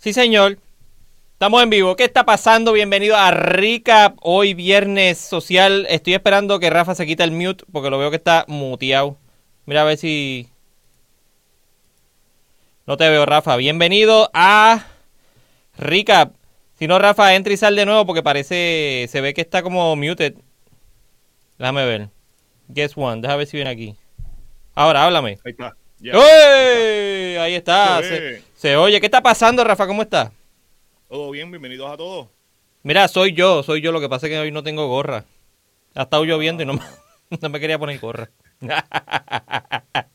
Sí, señor. Estamos en vivo. ¿Qué está pasando? Bienvenido a Recap. Hoy viernes social. Estoy esperando que Rafa se quite el mute porque lo veo que está muteado. Mira a ver si... No te veo, Rafa. Bienvenido a Recap. Si no, Rafa, entra y sal de nuevo porque parece... Se ve que está como muted. Déjame ver. Guess one. Déjame ver si viene aquí. Ahora, háblame. Ahí está. ¡Uy! Ahí está. Se oye. ¿Qué está pasando, Rafa? ¿Cómo está? Todo bien, bienvenidos a todos. Mira, soy yo, soy yo. Lo que pasa es que hoy no tengo gorra. Ha estado lloviendo y no me, no me quería poner gorra.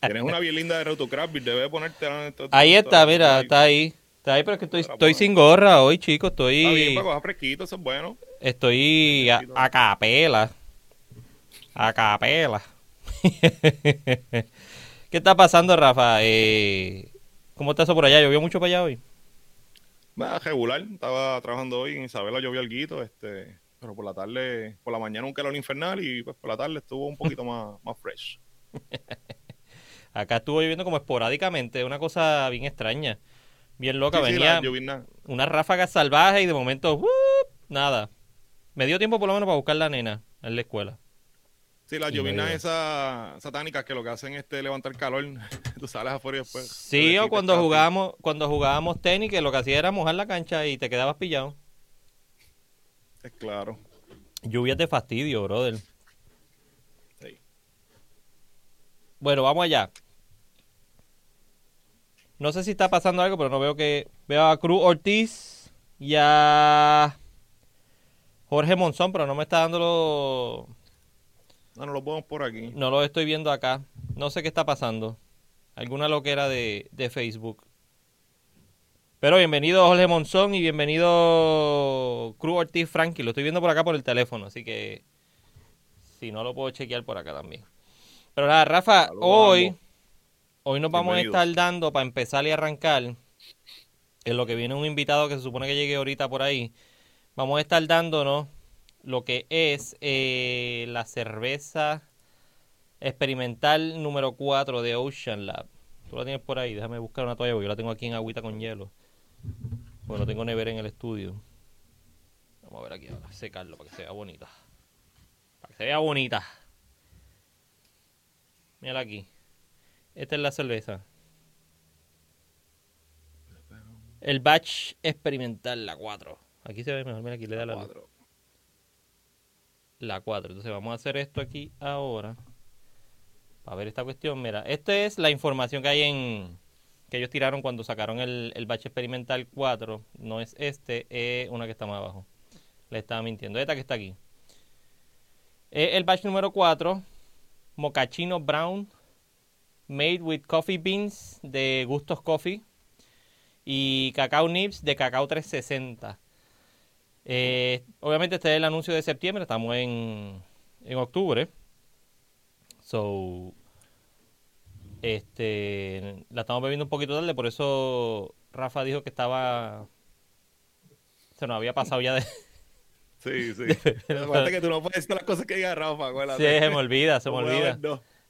Tienes una bien linda de Rotocraft, debes ponerte Ahí está, mira, está ahí. Está ahí, pero es que estoy, estoy sin gorra hoy, chicos. Está bien, Estoy, para coger fresquito, eso es bueno. estoy a, a capela. A capela. ¿Qué está pasando, Rafa? Eh, ¿Cómo está eso por allá? ¿Llovió mucho para allá hoy? Va, regular, estaba trabajando hoy en Isabela, llovió algo, este, pero por la tarde, por la mañana un calor infernal y pues por la tarde estuvo un poquito más, más fresh. Acá estuvo lloviendo como esporádicamente, una cosa bien extraña. Bien loca, Sí, sí, venía la una ráfaga salvaje y de momento, ¡wup! nada. Me dio tiempo por lo menos para buscar la nena en la escuela. Sí, las llovinas esas satánicas que lo que hacen es este, levantar calor. Tú sales afuera y después. Sí, o cuando jugábamos, cuando jugábamos tenis, que lo que hacía era mojar la cancha y te quedabas pillado. Es claro. Lluvias de fastidio, brother. Sí. Bueno, vamos allá. No sé si está pasando algo, pero no veo que. Veo a Cruz Ortiz y a Jorge Monzón, pero no me está dando lo. No, no lo ponemos por aquí. No lo estoy viendo acá. No sé qué está pasando. Alguna loquera de, de Facebook. Pero bienvenido Jorge Monzón y bienvenido Cruz Ortiz Frankie. Lo estoy viendo por acá por el teléfono, así que si no lo puedo chequear por acá también. Pero nada, Rafa, hoy, hoy nos vamos a estar dando para empezar y arrancar. En lo que viene un invitado que se supone que llegue ahorita por ahí. Vamos a estar dándonos lo que es eh, la cerveza experimental número 4 de Ocean Lab. Tú la tienes por ahí, déjame buscar una toalla porque yo la tengo aquí en agüita con hielo. Bueno, no tengo nevera en el estudio. Vamos a ver aquí ahora, secarlo para que se vea bonita. Para que se vea bonita. Mírala aquí. Esta es la cerveza. El batch experimental, la 4. Aquí se ve mejor, mira aquí le da la. La 4. Entonces vamos a hacer esto aquí ahora. Para ver esta cuestión. Mira, esta es la información que hay en... Que ellos tiraron cuando sacaron el, el batch experimental 4. No es este, es una que está más abajo. Le estaba mintiendo. Esta que está aquí. Es el batch número 4. Mocachino Brown. Made with coffee beans de Gustos Coffee. Y cacao nibs de cacao 360. Eh, obviamente este es el anuncio de septiembre, estamos en, en octubre. So, este, la estamos bebiendo un poquito tarde, por eso Rafa dijo que estaba, se nos había pasado ya de... Sí, sí. Que tú no puedes decir las cosas que diga Rafa, Sí, se me olvida, se me olvida.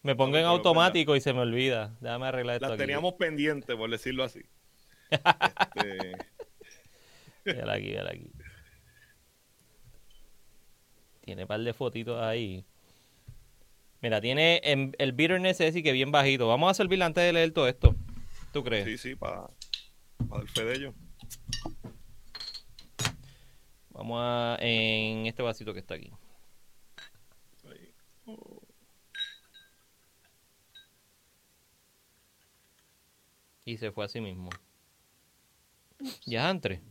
Me pongo No, en automático y se me olvida. Déjame arreglar esto Las aquí. teníamos pendientes, por decirlo así. Este, aquí, aquí. Tiene un par de fotitos ahí. Mira, tiene en- el bitterness ese que bien bajito. Vamos a servirla antes de leer todo esto. ¿Tú crees? sí, sí, para dar fe de ello. Vamos a en este vasito que está aquí. Ahí. Y se fue así mismo. Ya entre.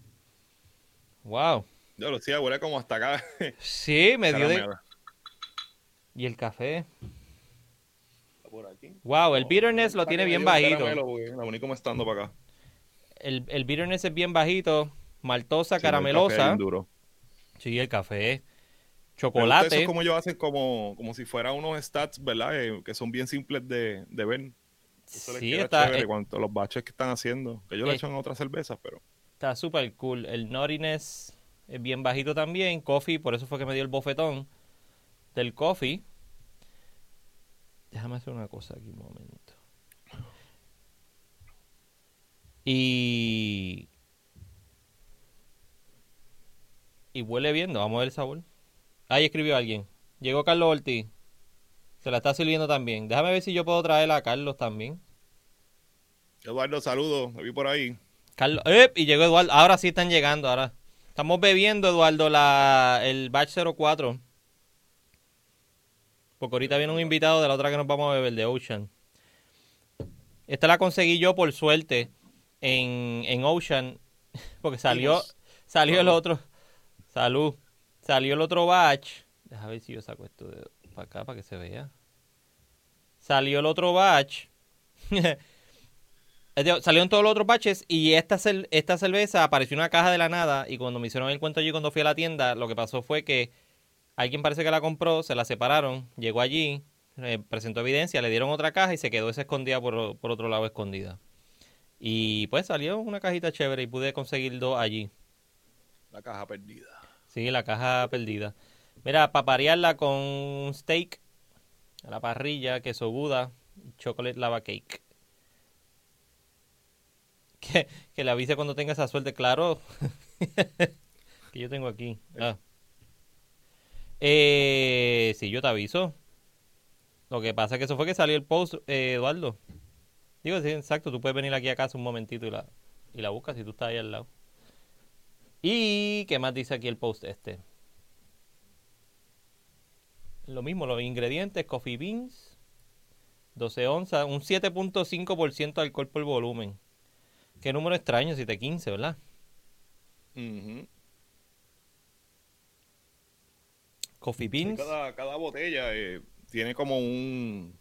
Wow. Ya lo decía, huele como hasta acá. Sí, me dio de... ¿Y el café? Está por aquí. Wow, el bitterness lo tiene bien bajito. caramelo, La me estando para acá. El, el bitterness es bien bajito. Maltosa, Sí, no, el café caramelosa. duro. Sí, el café. Chocolate. Eso como ellos hacen como, como si fuera unos stats, ¿verdad? Eh, que son bien simples de, de ver. Eso les Sí, queda está, chévere eh, cuanto a los baches que están haciendo. Que ellos le Eh. echan otras cervezas, pero está súper cool. El nuttiness es bien bajito también. Coffee, por eso fue que me dio el bofetón del coffee. Déjame hacer una cosa aquí un momento. Y Y huele bien, no, vamos a ver el sabor. Ahí escribió alguien. Llegó Carlos Ortiz. Se la está sirviendo también. Déjame ver si yo puedo traer a Carlos también. Eduardo, saludos. Me vi por ahí. Carlos, ¡eh! y llegó Eduardo. Ahora sí están llegando, ahora. Estamos bebiendo, Eduardo, la, el batch 04. Porque ahorita viene un invitado de la otra que nos vamos a beber, de Ocean. Esta la conseguí yo por suerte en, en Ocean. Porque salió, salió el otro. Salud. Salió el otro batch. Déjame ver si yo saco esto de para acá para que se vea. Salió el otro batch. Salieron todos los otros batches y esta, esta cerveza apareció en una caja de la nada y cuando me hicieron el cuento allí cuando fui a la tienda, lo que pasó fue que alguien parece que la compró, se la separaron, llegó allí, eh, presentó evidencia, le dieron otra caja y se quedó esa escondida por, por otro lado escondida. Y pues salió una cajita chévere y pude conseguir dos allí. La caja perdida. Sí, la caja perdida. Mira, paparearla con steak a la parrilla, queso Buda, chocolate lava cake. Que, que le avise cuando tenga esa suerte, claro. que yo tengo aquí. Ah. Eh, sí, yo te aviso. Lo que pasa es que eso fue que salió el post, eh, Eduardo. Digo, sí, exacto, tú puedes venir aquí a casa un momentito y la, y la buscas si tú estás ahí al lado. ¿Y qué más dice aquí el post este? Lo mismo, los ingredientes, coffee beans, 12 onzas, un 7.5% de alcohol por volumen. Qué número extraño, 715, ¿verdad? Coffee beans. cada, botella eh, tiene como un,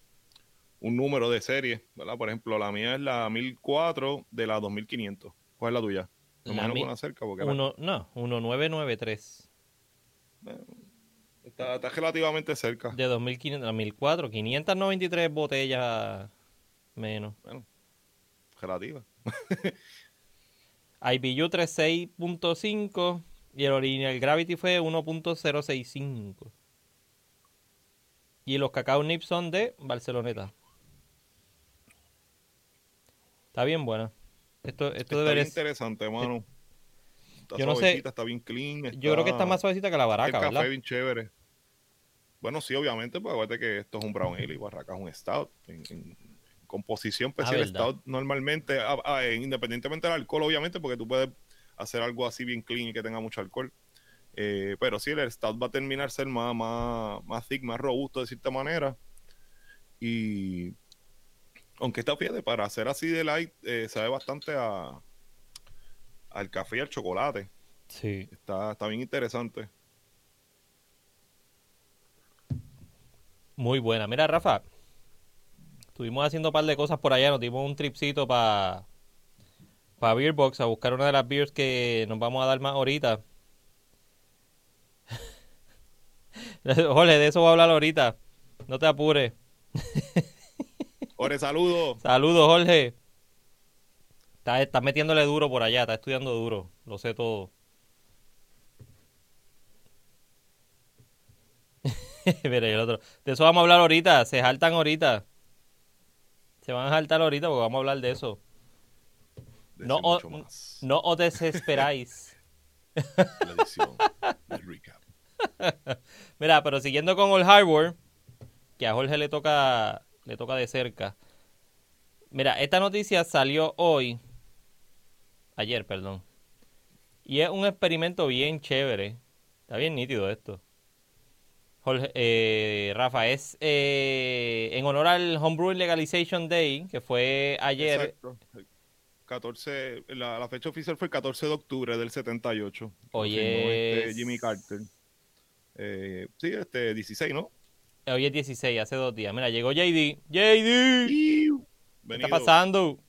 un número de serie, ¿verdad? Por ejemplo, la mía es la 1004 de la 2500. ¿Cuál es la tuya? No, la cerca porque uno, no, 1993. Está, relativamente cerca. De 2500 a 1004, 593 botellas menos. Bueno, relativa. IBU 36.5 y el original Gravity fue 1.065. Y los cacao nips son de Barceloneta. Está bien buena. Esto, esto está bien interesante, mano yo no sé. Está bien clean. yo creo que está más suavecita que la baraca, el café bien chévere. Bueno, sí, obviamente, pues acuérdate que esto es un brown ale y barraca es un stout. En, composición, pues ah, el stout normalmente, ah, ah, independientemente del alcohol, obviamente, porque tú puedes hacer algo así bien clean y que tenga mucho alcohol. Eh, pero sí, el stout va a terminar ser más, más, más thick, más robusto de cierta manera. Y aunque está fíjate, para hacer así de light, eh, sabe bastante a, al café y al chocolate. Sí. Está, está bien interesante. Muy buena. Mira, Rafa, estuvimos haciendo un par de cosas por allá. Nos dimos un tripcito para para Beerbox a buscar una de las beers que nos vamos a dar más ahorita. Jorge, de eso voy a hablar ahorita. No te apures. Jorge, saludos. Saludos, Jorge. Está, metiéndole duro por allá, está estudiando duro, lo sé todo. Mira, el otro. De eso vamos a hablar ahorita, se saltan ahorita. Se van a saltar ahorita porque vamos a hablar de eso. no, no os desesperáis. Mira, pero siguiendo con el hardware, que a Jorge le toca, le toca de cerca. Mira, esta noticia salió hoy Ayer, perdón. Y es un experimento bien chévere. Está bien nítido esto. Jorge, eh, Rafa, es eh, en honor al Homebrew Legalization Day, que fue ayer. Exacto. 14, la, fecha oficial fue el 14 de octubre del 78. Oye. Este Jimmy Carter. Eh, sí, este 16, ¿no? Hoy es 16, hace dos días. Mira, llegó JD. JD. ¿Qué está pasando?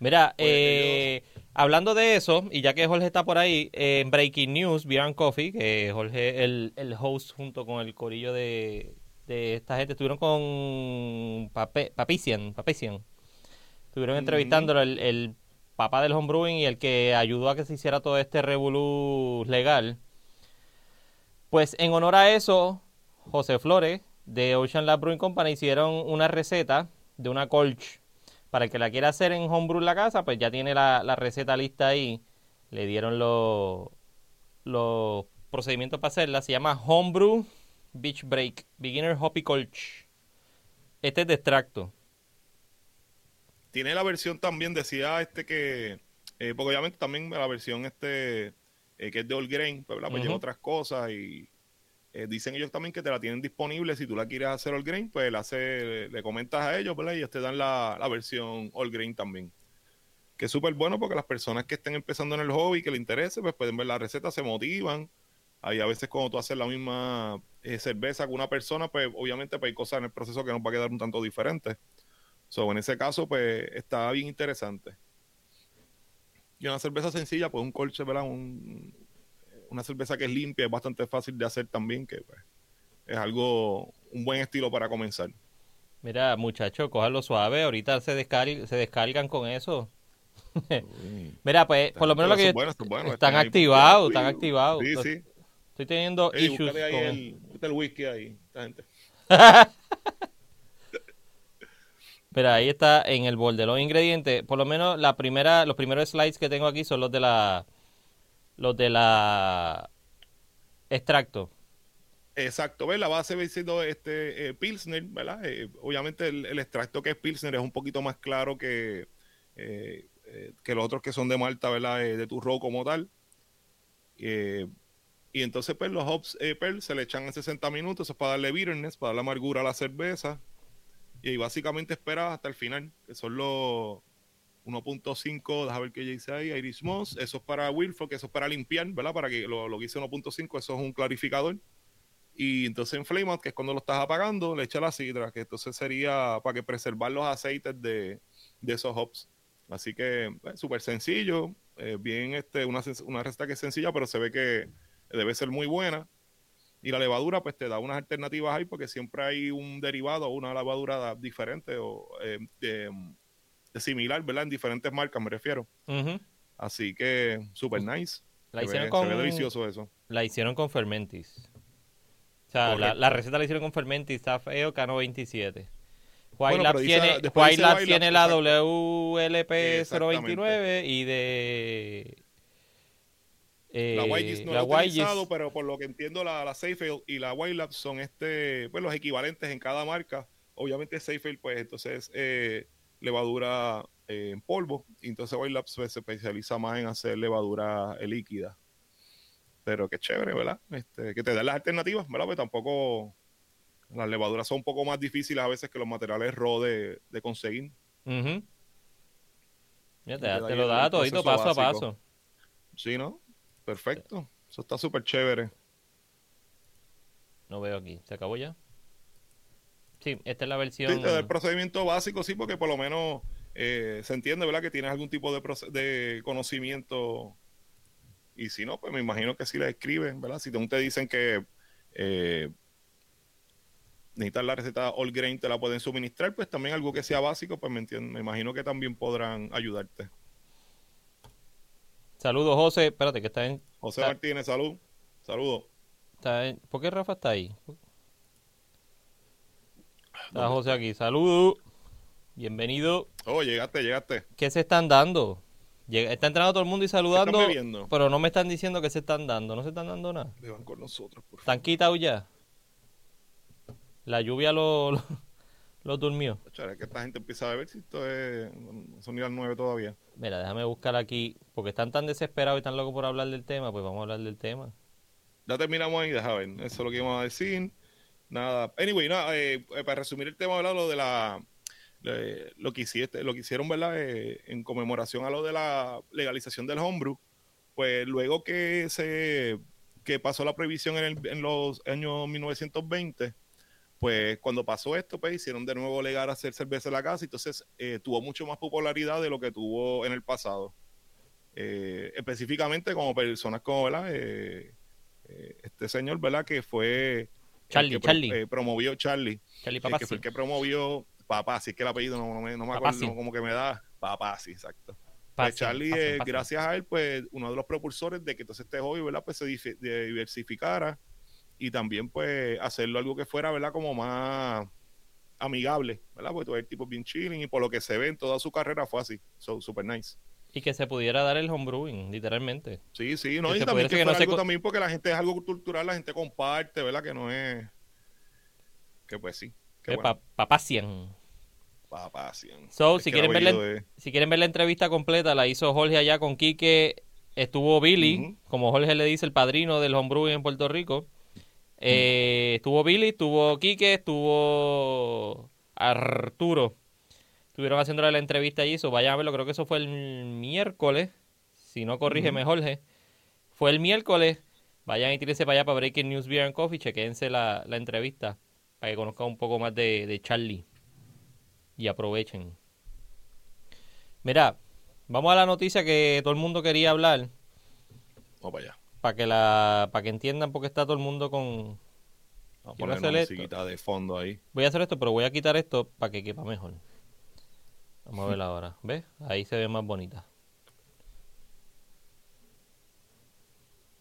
Mira, eh, hablando de eso, y ya que Jorge está por ahí, en Breaking News, Beer Coffee, que Jorge el, el host junto con el corillo de, esta gente, estuvieron con Pape, Papician, Papician. Estuvieron entrevistándolo el, el papá del homebrewing y el que ayudó a que se hiciera todo este revolú legal. Pues en honor a eso, José Flores de Ocean Lab Brewing Company hicieron una receta de una colch para el que la quiera hacer en homebrew en la casa, pues ya tiene la, receta lista ahí. Le dieron los, procedimientos para hacerla. Se llama Homebrew Beach Break Beginner Hoppy Colch. Este es de extracto. Tiene la versión también, decía este que, eh, porque obviamente también la versión este, eh, que es de All Grain, pues, pues lleva otras cosas y eh, dicen ellos también que te la tienen disponible. Si tú la quieres hacer All Grain, pues le, hace, le comentas a ellos, ¿verdad? Y ellos te dan la, la versión All Grain también que es súper bueno porque las personas que estén empezando en el hobby, que le interese, pues pueden ver la receta, se motivan. Ahí a veces cuando tú haces la misma eh, cerveza con una persona, pues obviamente pues, hay cosas en el proceso que nos va a quedar un tanto diferentes. So, en ese caso, pues está bien interesante. Y una cerveza sencilla, pues un colche, ¿verdad? Una cerveza que es limpia, es bastante fácil de hacer también, que pues, es algo, un buen estilo para comenzar. Mira, muchachos, cójalo suave, ahorita se, se descargan con eso. Mira, pues, por lo menos lo que están, activados, están activados. Sí, sí. Estoy teniendo issues ahí el, el, whisky ahí, esta gente. Mira, ahí está en el bol de los ingredientes. Por lo menos la primera, los primeros slides que tengo aquí son los de la, los de la extracto. Exacto, ¿ves? La base viene siendo este eh, Pilsner, ¿verdad? Eh, obviamente el, extracto que es Pilsner es un poquito más claro que, eh, eh, que los otros que son de Malta, ¿verdad? De tu rojo como tal. Y entonces, pues, los hops Pearl se le echan en 60 minutos, eso es para darle bitterness, para darle amargura a la cerveza. Y básicamente esperas hasta el final, que son los 1.5, déjame ver qué dice ahí, Iris Moss, eso es para Wilford, que eso es para limpiar, ¿verdad? Para que lo, lo que dice 1.5, eso es un clarificador. Y entonces en Flame Out, que es cuando lo estás apagando, le echa la sidra, que entonces sería para que preservar los aceites de, de esos hops. Así que pues, súper sencillo, eh, bien este, una, una receta que es sencilla, pero se ve que debe ser muy buena. Y la levadura, pues te da unas alternativas ahí, porque siempre hay un derivado o una levadura diferente o eh, de, similar, ¿verdad? En diferentes marcas, me refiero. Así que súper nice. La hicieron con, delicioso eso. La hicieron con Fermentis. O sea, la, la, receta la hicieron con Fermentis, está feo, Cano 27. White Lab tiene, tiene la WLP 029 y de... Eh, la YGIS no la he utilizado, pero por lo que entiendo la, la Safefield y la White Lab son este, pues los equivalentes en cada marca. Obviamente Safefield, pues entonces eh, levadura eh, en polvo, y entonces White Lab pues, se especializa más en hacer levadura líquida. Pero qué chévere, ¿verdad? Este, que te dan las alternativas, ¿verdad? Pues tampoco las levaduras son un poco más difíciles a veces que los materiales raw de, conseguir. te, lo da todito paso a paso. Sí, ¿no? Perfecto. Eso está súper chévere. No veo aquí. ¿Se acabó ya? Sí, esta es la versión. Sí, el procedimiento básico, sí, porque por lo menos eh, se entiende, ¿verdad? Que tienes algún tipo de, de conocimiento. Y si no, pues me imagino que si le escriben, ¿verdad? Si te dicen que eh, necesitas la receta all grain, te la pueden suministrar, pues también algo que sea básico, pues me entiendo, me imagino que también podrán ayudarte. Saludos, José. Espérate, que está en. José Martínez, salud. Saludos. ¿Por qué Rafa está ahí? Está José aquí. Saludos. Bienvenido. Oh, llegaste, llegaste. ¿Qué se están dando? está entrando todo el mundo y saludando, pero no me están diciendo que se están dando. No se están dando nada. Van con nosotros, por ¿Están quitados ya? La lluvia lo, lo, durmió. que esta gente empieza a ver si esto es. Son las nueve todavía. Mira, déjame buscar aquí. Porque están tan desesperados y tan locos por hablar del tema, pues vamos a hablar del tema. Ya terminamos ahí, déjame ver. Eso es lo que íbamos a decir. Nada. Anyway, nada, eh, eh, para resumir el tema, ¿verdad? Lo de la. lo, que hiciste, lo que hicieron, ¿verdad? Eh, en conmemoración a lo de la legalización del homebrew. Pues luego que se que pasó la prohibición en, los años 1920 pues cuando pasó esto, pues hicieron de nuevo legal hacer cerveza en la casa, entonces eh, tuvo mucho más popularidad de lo que tuvo en el pasado. Específicamente como personas como, ¿verdad? Este señor, ¿verdad? Que fue... Charlie, Charlie. promovió Charlie. Charlie Papá. Que fue el que promovió Papá, si es que el apellido no, me, acuerdo, como que me da Papá, sí, exacto. Pues Charlie, gracias a él, pues uno de los propulsores de que entonces este hobby, ¿verdad? Pues se diversificara y también pues hacerlo algo que fuera, ¿verdad? Como más amigable, ¿verdad? Porque todo el tipo bien chilling y por lo que se ve en toda su carrera fue así, so super nice. Y que se pudiera dar el homebrewing, literalmente. Sí, sí, no, y también que, algo también porque la gente es algo cultural, la gente comparte, ¿verdad? Que no es... Que pues sí. Que bueno. Papacian. Papacian. So, si quieren, ver la, si quieren ver la entrevista completa, la hizo Jorge allá con Quique. Estuvo Billy, como Jorge le dice, el padrino del homebrewing en Puerto Rico. Eh, estuvo Billy, estuvo Quique, estuvo Arturo. Estuvieron haciendo la entrevista allí, eso vayan a verlo, creo que eso fue el miércoles, si no corrígeme Jorge. Fue el miércoles, vayan y tírense para allá para Breaking News Beer and Coffee, chequense la, la entrevista para que conozcan un poco más de, de Charlie y aprovechen. Mira, vamos a la noticia que todo el mundo quería hablar. Vamos para allá. Para que la, para que entiendan por qué está todo el mundo con. Vamos a poner una de fondo ahí. Voy a hacer esto, pero voy a quitar esto para que quepa mejor. Vamos a ver ahora. ¿Ves? Ahí se ve más bonita.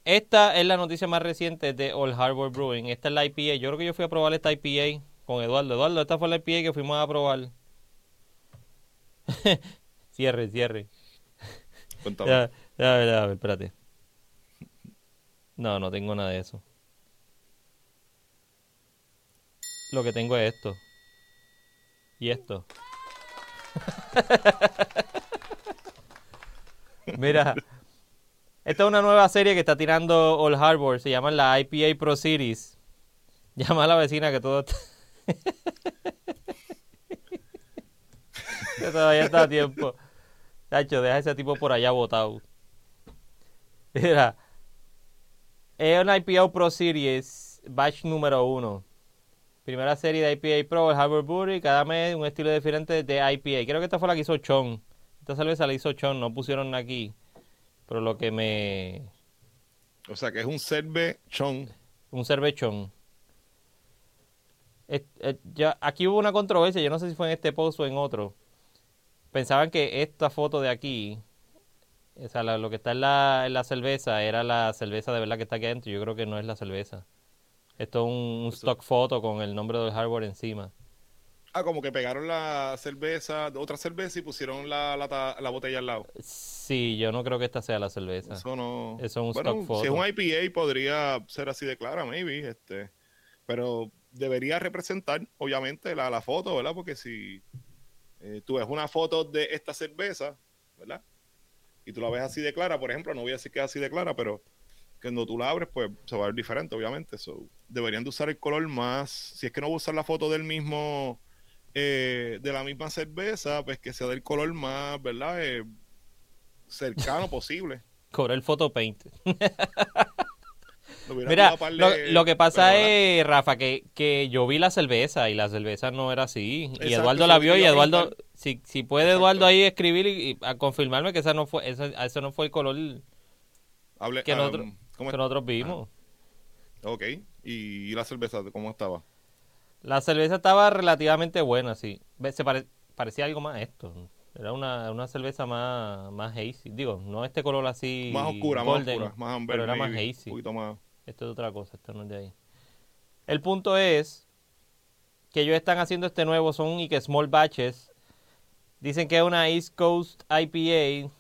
Esta es la noticia más reciente de Old Harbor Brewing. Esta es la IPA. Yo creo que yo fui a probar esta IPA con Eduardo. Eduardo, esta fue la IPA que fuimos a probar. cierre, cierre. Cuéntame. Ya, ya, ya, espérate. No, no tengo nada de eso. Lo que tengo es esto. Y esto. Mira, esta es una nueva serie que está tirando All Harbor. Se llama la IPA Pro Series. Llama a la vecina que todo. que todavía está a tiempo. Tacho, deja ese tipo por allá botado. Mira, es una IPA Pro Series, batch número uno. Primera serie de IPA Pro, el Harbor Brewery, cada mes un estilo diferente de IPA. Creo que esta fue la que hizo Chon. Esta cerveza la hizo Chon, no pusieron aquí. Pero lo que me... O sea, que es un cervechón. Un cervechón. ya, aquí hubo una controversia, yo no sé si fue en este post o en otro. Pensaban que esta foto de aquí, o sea, lo que está en la, en la cerveza, era la cerveza de verdad que está aquí adentro. Yo creo que no es la cerveza. Esto es un, stock photo con el nombre del hardware encima. Ah, como que pegaron la cerveza, otra cerveza y pusieron la, la, botella al lado. Sí, yo no creo que esta sea la cerveza. Eso no. Eso es un stock photo. Si es un IPA podría ser así de clara, maybe. Este, pero debería representar, obviamente, la, la foto, ¿verdad? Porque si eh, tú ves una foto de esta cerveza, ¿verdad? Y tú la ves así de clara, por ejemplo, no voy a decir que es así de clara, pero cuando tú la abres, pues se va a ver diferente, obviamente. So, deberían de usar el color más, si es que no usar la foto del mismo, eh, de la misma cerveza, pues que sea del color más, ¿verdad? Eh, cercano posible. Cobra el photo paint. Mira, lo, que pasa es, Rafa, que, que yo vi la cerveza y la cerveza no era así. y Eduardo la vio y Eduardo, si, si puede Eduardo ahí escribir y, a confirmarme que esa no fue, ese, ese no fue el color que, nosotros, que nosotros vimos. Ok, ¿Y, la cerveza cómo estaba? La cerveza estaba relativamente buena, sí. Se parecía algo más a esto. Era una, una cerveza más, más hazy. Digo, no este color así. Más oscura, más oscura, más amber, Pero era más hazy. Esto es otra cosa, esto no es de ahí. El punto es que ellos están haciendo este nuevo, son y que small batches. Dicen que es una East Coast IPA.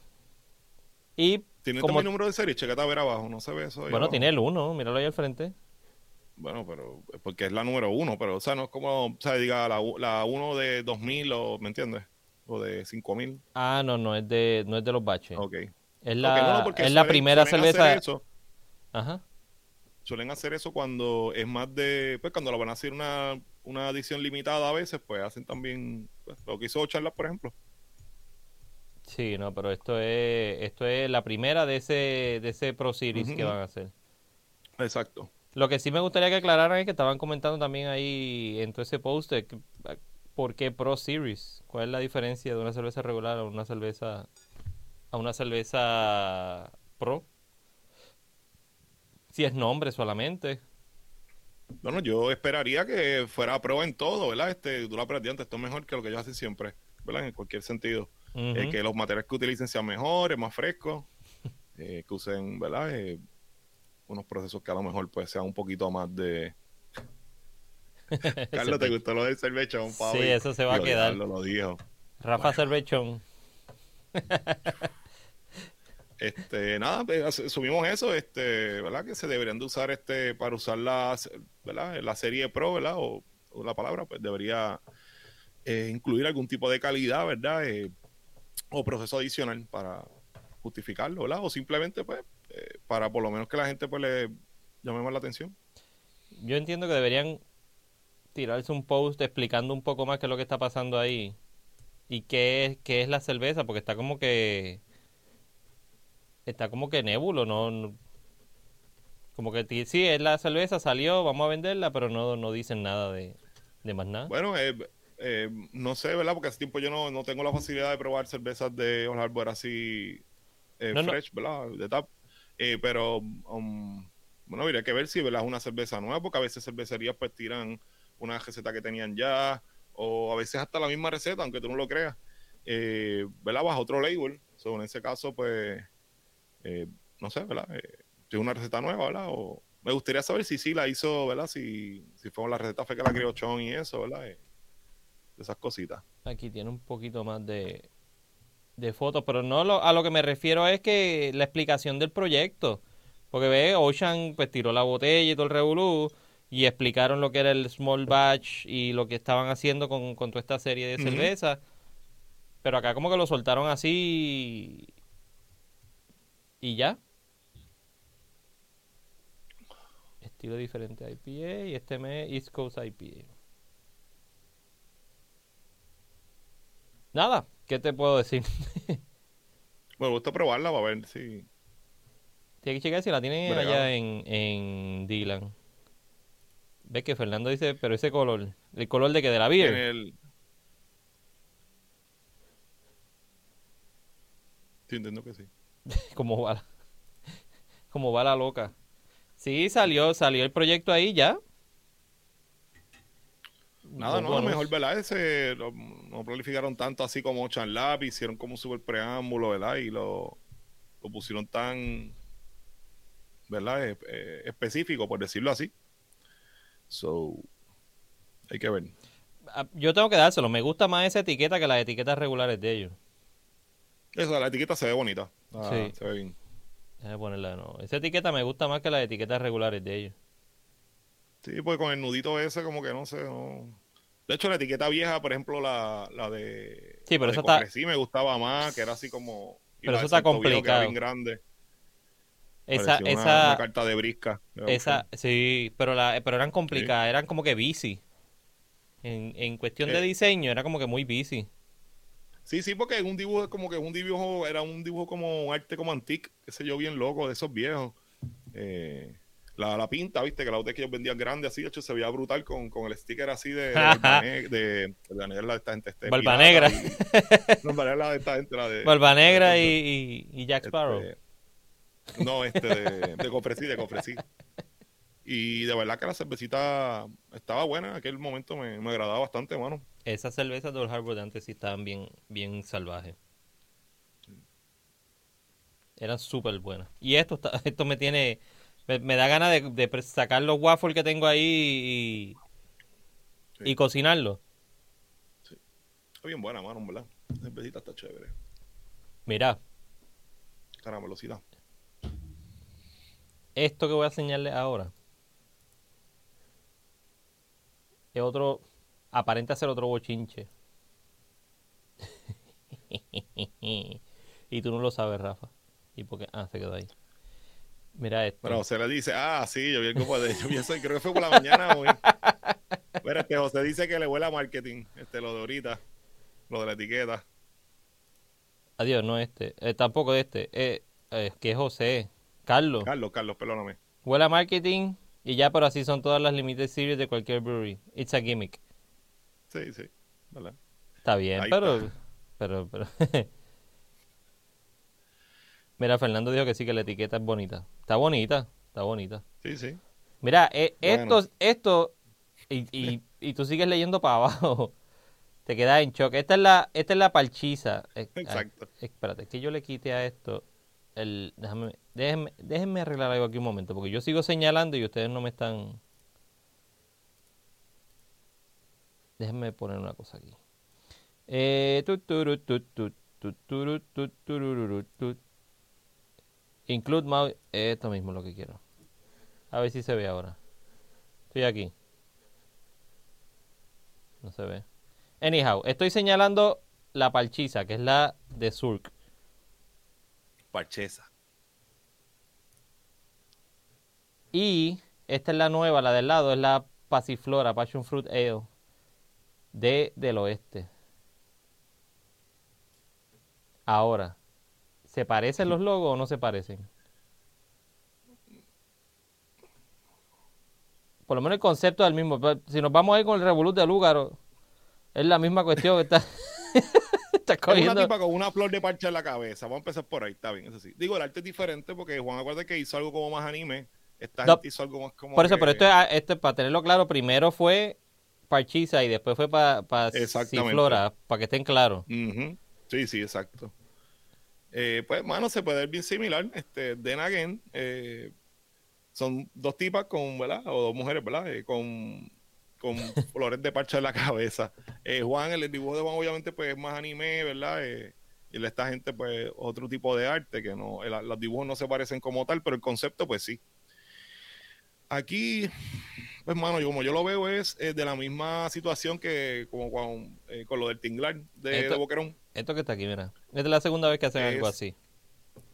Y ¿Tiene como... número de serie? Checate a ver abajo, no se ve eso. bueno, tiene el 1, míralo ahí al frente. Bueno, pero porque es la número 1, pero o sea, no es como, o sea, diga la, la 1 de 2000 o, ¿me entiendes? O de 5000. Ah, no, no, es de, no es de los baches. Ok. Es la, es la primera cerveza. Eso. Ajá suelen hacer eso cuando es más de, pues cuando lo van a hacer una, una edición limitada a veces, pues hacen también pues, lo que hizo Charlas, por ejemplo. Sí, no, pero esto es esto es la primera de ese de ese Pro Series que van a hacer. Exacto. Lo que sí me gustaría que aclararan es que estaban comentando también ahí en todo ese post por qué Pro Series, cuál es la diferencia de una cerveza regular a una cerveza a una cerveza Pro si es nombre solamente. Bueno, yo esperaría que fuera prueba en todo, ¿verdad? Este, tú lo aprendí antes, esto es mejor que lo que ellos hacen siempre, ¿verdad? En cualquier sentido. Eh, que los materiales que utilicen sean mejores, más frescos, eh, que usen, ¿verdad? Eh, unos procesos que a lo mejor pues sean un poquito más de... Carlos, ¿te gustó lo del cervechón, Pablo? Sí, eso se va a quedar. lo dijo. Rafa Cervechón. Este, nada, pues, subimos eso, este, ¿verdad? Que se deberían de usar este para usar la, ¿verdad? la serie Pro, ¿verdad? O, la palabra, pues debería eh, incluir algún tipo de calidad, ¿verdad? Eh, o proceso adicional para justificarlo, ¿verdad? O simplemente, pues, eh, para por lo menos que la gente pues le llame más la atención. Yo entiendo que deberían tirarse un post explicando un poco más qué es lo que está pasando ahí y qué es, qué es la cerveza, porque está como que está como que nébulo, no, como que sí, es la cerveza, salió, vamos a venderla, pero no, no dicen nada de, más nada. Bueno, eh, eh, no sé, ¿verdad? Porque hace tiempo yo no, no tengo la facilidad de probar cervezas de Old Harbor así eh, fresh, ¿verdad? De tap. pero, um, bueno, habría que ver si, ¿verdad? Es una cerveza nueva, porque a veces cervecerías pues tiran una receta que tenían ya, o a veces hasta la misma receta, aunque tú no lo creas, ¿verdad? Bajo otro label. So, en ese caso, pues eh, no sé, ¿verdad? Eh, es una receta nueva, ¿verdad? O me gustaría saber si sí la hizo, ¿verdad? Si, si fue la receta fue que la creó Chon y eso, ¿verdad? Esas cositas. Aquí tiene un poquito más de, de fotos, pero no lo, a lo que me refiero es que la explicación del proyecto. Porque ve, Ocean pues tiró la botella y todo el revolú y explicaron lo que era el small batch y lo que estaban haciendo con, con toda esta serie de cerveza. Pero acá como que lo soltaron así y ya. Estilo diferente IPA y este mes East Coast IPA. Nada, ¿qué te puedo decir? Me gusta probarla para ver si. Tiene que checar si la tienen allá en, en Dylan. Ves que Fernando dice, pero ese color, ¿el color de que de la beer? el... Sí, entiendo que sí. como va, como va la loca. Sí, salió, salió el proyecto ahí ya. Nada, no, lo mejor, ¿verdad? Ese, no planificaron tanto así como Lab, hicieron como un super preámbulo, ¿verdad? Y lo, lo pusieron tan, ¿verdad? Eh, específico, por decirlo así. So, hay que ver. Ah, yo tengo que dárselo, me gusta más esa etiqueta que las etiquetas regulares de ellos. Esa, la etiqueta se ve bonita. Ah, sí. Se ve bien. Déjame ponerla no. Esa etiqueta me gusta más que las etiquetas regulares de ellos. Sí, pues con el nudito ese, como que no sé. No... De hecho, la etiqueta vieja, por ejemplo, la, la de. Sí, pero esa está. Sí, me gustaba más, que era así como. Pero eso está complicado. Bien grande. Esa, esa. Una, carta de brisca. Esa, sí, pero, la, pero eran complicadas, eran como que bici. En, en cuestión de eh. diseño, era como que muy bici. Sí, sí, porque es un dibujo, como que es un dibujo, era un dibujo como un arte como antique, qué sé yo, bien loco, de esos viejos. Eh, la, la, pinta, viste, que la botella que ellos vendían grande así, de hecho se veía brutal con, con el sticker así de, de, de, de, negra de esta gente. Este, Barba Negra. de esta gente, la de... Barba Negra y, y, Jack Sparrow. Este, no, este, de, de Cofresí, de Cofresí. Y de verdad que la cervecita estaba buena, en aquel momento me, me agradaba bastante, mano. Esas cervezas de Old Harbor de antes sí estaban bien, bien salvajes. Eran súper buenas. Y esto, esto me tiene. Me, da ganas de, sacar los waffles que tengo ahí y, y cocinarlos. Sí. Está bien buena, mano, ¿verdad? La cervecita está chévere. Mira. velocidad. Esto que voy a enseñarles ahora es otro, aparenta ser otro bochinche. y tú no lo sabes, Rafa. ¿Y por qué? Ah, se quedó ahí. Mira esto. Pero José le dice, ah, sí, yo vi el grupo de yo pienso, creo que fue por la mañana hoy. Mira, este José dice que le huele a marketing, este, lo de ahorita, lo de la etiqueta. Adiós, no este. Eh, tampoco este. Eh, eh, que es José. Carlos. Carlos, Carlos, perdóname. Huele a marketing y ya, pero así son todas las limited series de cualquier brewery. It's a gimmick. Sí, sí. ¿verdad? Está bien, pero, pero, pero, Mira, Fernando dijo que sí, que la etiqueta es bonita. Está bonita, está bonita. Sí, sí. Mira, eh, esto, esto, y, y, y, tú sigues leyendo para abajo. Te quedas en shock. Esta es la, esta es la parchiza. Eh, Exacto. espérate, que yo le quite a esto el, déjame, déjenme, déjenme arreglar algo aquí un momento, porque yo sigo señalando y ustedes no me están... Déjenme poner una cosa aquí. Eh, Include mouse. Esto mismo es lo que quiero. A ver si se ve ahora. Estoy aquí. No se ve. Anyhow, estoy señalando la parchisa, que es la de Surk. Parchesa. Y esta es la nueva, la del lado, es la Pasiflora, Passion Fruit Ale, de, del oeste. Ahora, ¿se parecen los logos o no se parecen? Por lo menos el concepto es el mismo. Si nos vamos a ir con el Revolut de Lúgaro, es la misma cuestión que está. está cogiendo. una tipa con una flor de parcha en la cabeza. Vamos a empezar por ahí, está bien, eso sí. Digo, el arte es diferente porque Juan, acuerda que hizo algo como más anime. Esta gente hizo algo más como. Por eso, pero esto, esto, para tenerlo claro, primero fue Parchisa y después fue para pa Flora, para que estén claros. Sí, sí, exacto. Eh, pues, mano, se puede ver bien similar. Este, Again, eh, son dos tipas con, ¿verdad? O dos mujeres, ¿verdad? Eh, con, con flores de parcha en la cabeza. Juan, el dibujo de Juan obviamente pues es más anime, ¿verdad? Y esta gente pues otro tipo de arte, que no, los dibujos no se parecen como tal, pero el concepto pues sí. Aquí, pues mano, yo, como yo lo veo es de la misma situación que como con, con lo del tinglar de, Boquerón. Esto que está aquí, mira. Esta es la segunda vez que hacen algo así